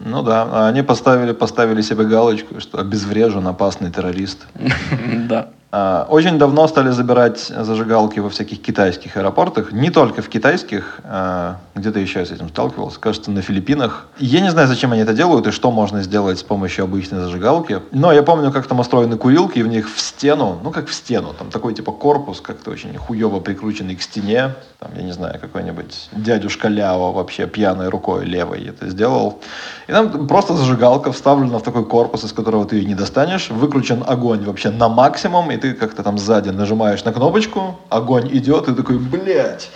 Ну да, а они поставили, поставили себе галочку, что обезврежен опасный террорист. Да. А, Очень давно стали забирать зажигалки во всяких китайских аэропортах. Не только в китайских, а, где-то еще я с этим сталкивался, кажется, на Филиппинах. Я не знаю, зачем они это делают и что можно сделать с помощью обычной зажигалки. Но я помню, как там устроены курилки, и в них в стену, ну как в стену, там такой типа корпус, как-то очень хуево прикрученный к стене. Там, я не знаю, какой-нибудь дядюшка Ляо вообще пьяной рукой левой это сделал. И там просто зажигалка вставлена в такой корпус, из которого ты ее не достанешь. Выкручен огонь вообще на максимум, и ты как-то там сзади нажимаешь на кнопочку, огонь идет, и такой, блядь.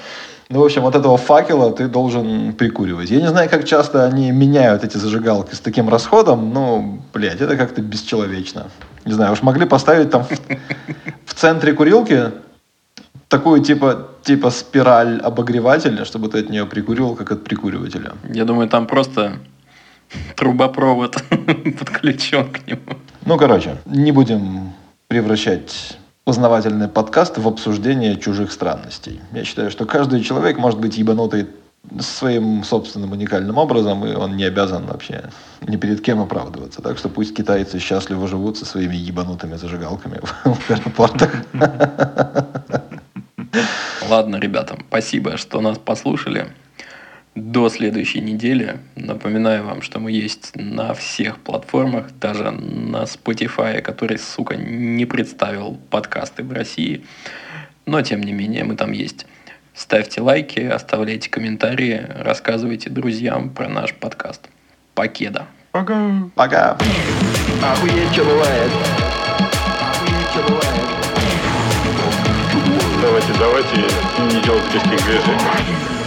Ну, в общем, вот этого факела ты должен прикуривать. Я не знаю, как часто они меняют эти зажигалки с таким расходом, но, блядь, это как-то бесчеловечно. Не знаю, уж могли поставить там в, в центре курилки такую типа, типа спираль обогревателя, чтобы ты от нее прикуривал, как от прикуривателя. Я думаю, там просто трубопровод подключен к нему. Ну, короче, не будем превращать познавательный подкаст в обсуждение чужих странностей. Я считаю, что каждый человек может быть ебанутый своим собственным уникальным образом, и он не обязан вообще ни перед кем оправдываться. Так что пусть китайцы счастливо живут со своими ебанутыми зажигалками в аэропортах. Ладно, ребята, спасибо, что нас послушали. До следующей недели. Напоминаю вам, что мы есть на всех платформах, даже на Spotify, который, сука, не представил подкасты в России. Но, тем не менее, мы там есть. Ставьте лайки, оставляйте комментарии, рассказывайте друзьям про наш подкаст. Покеда. Пока. Пока! Охуеть, что бывает. Охуеть, что бывает. Давайте, давайте не делать резких движений.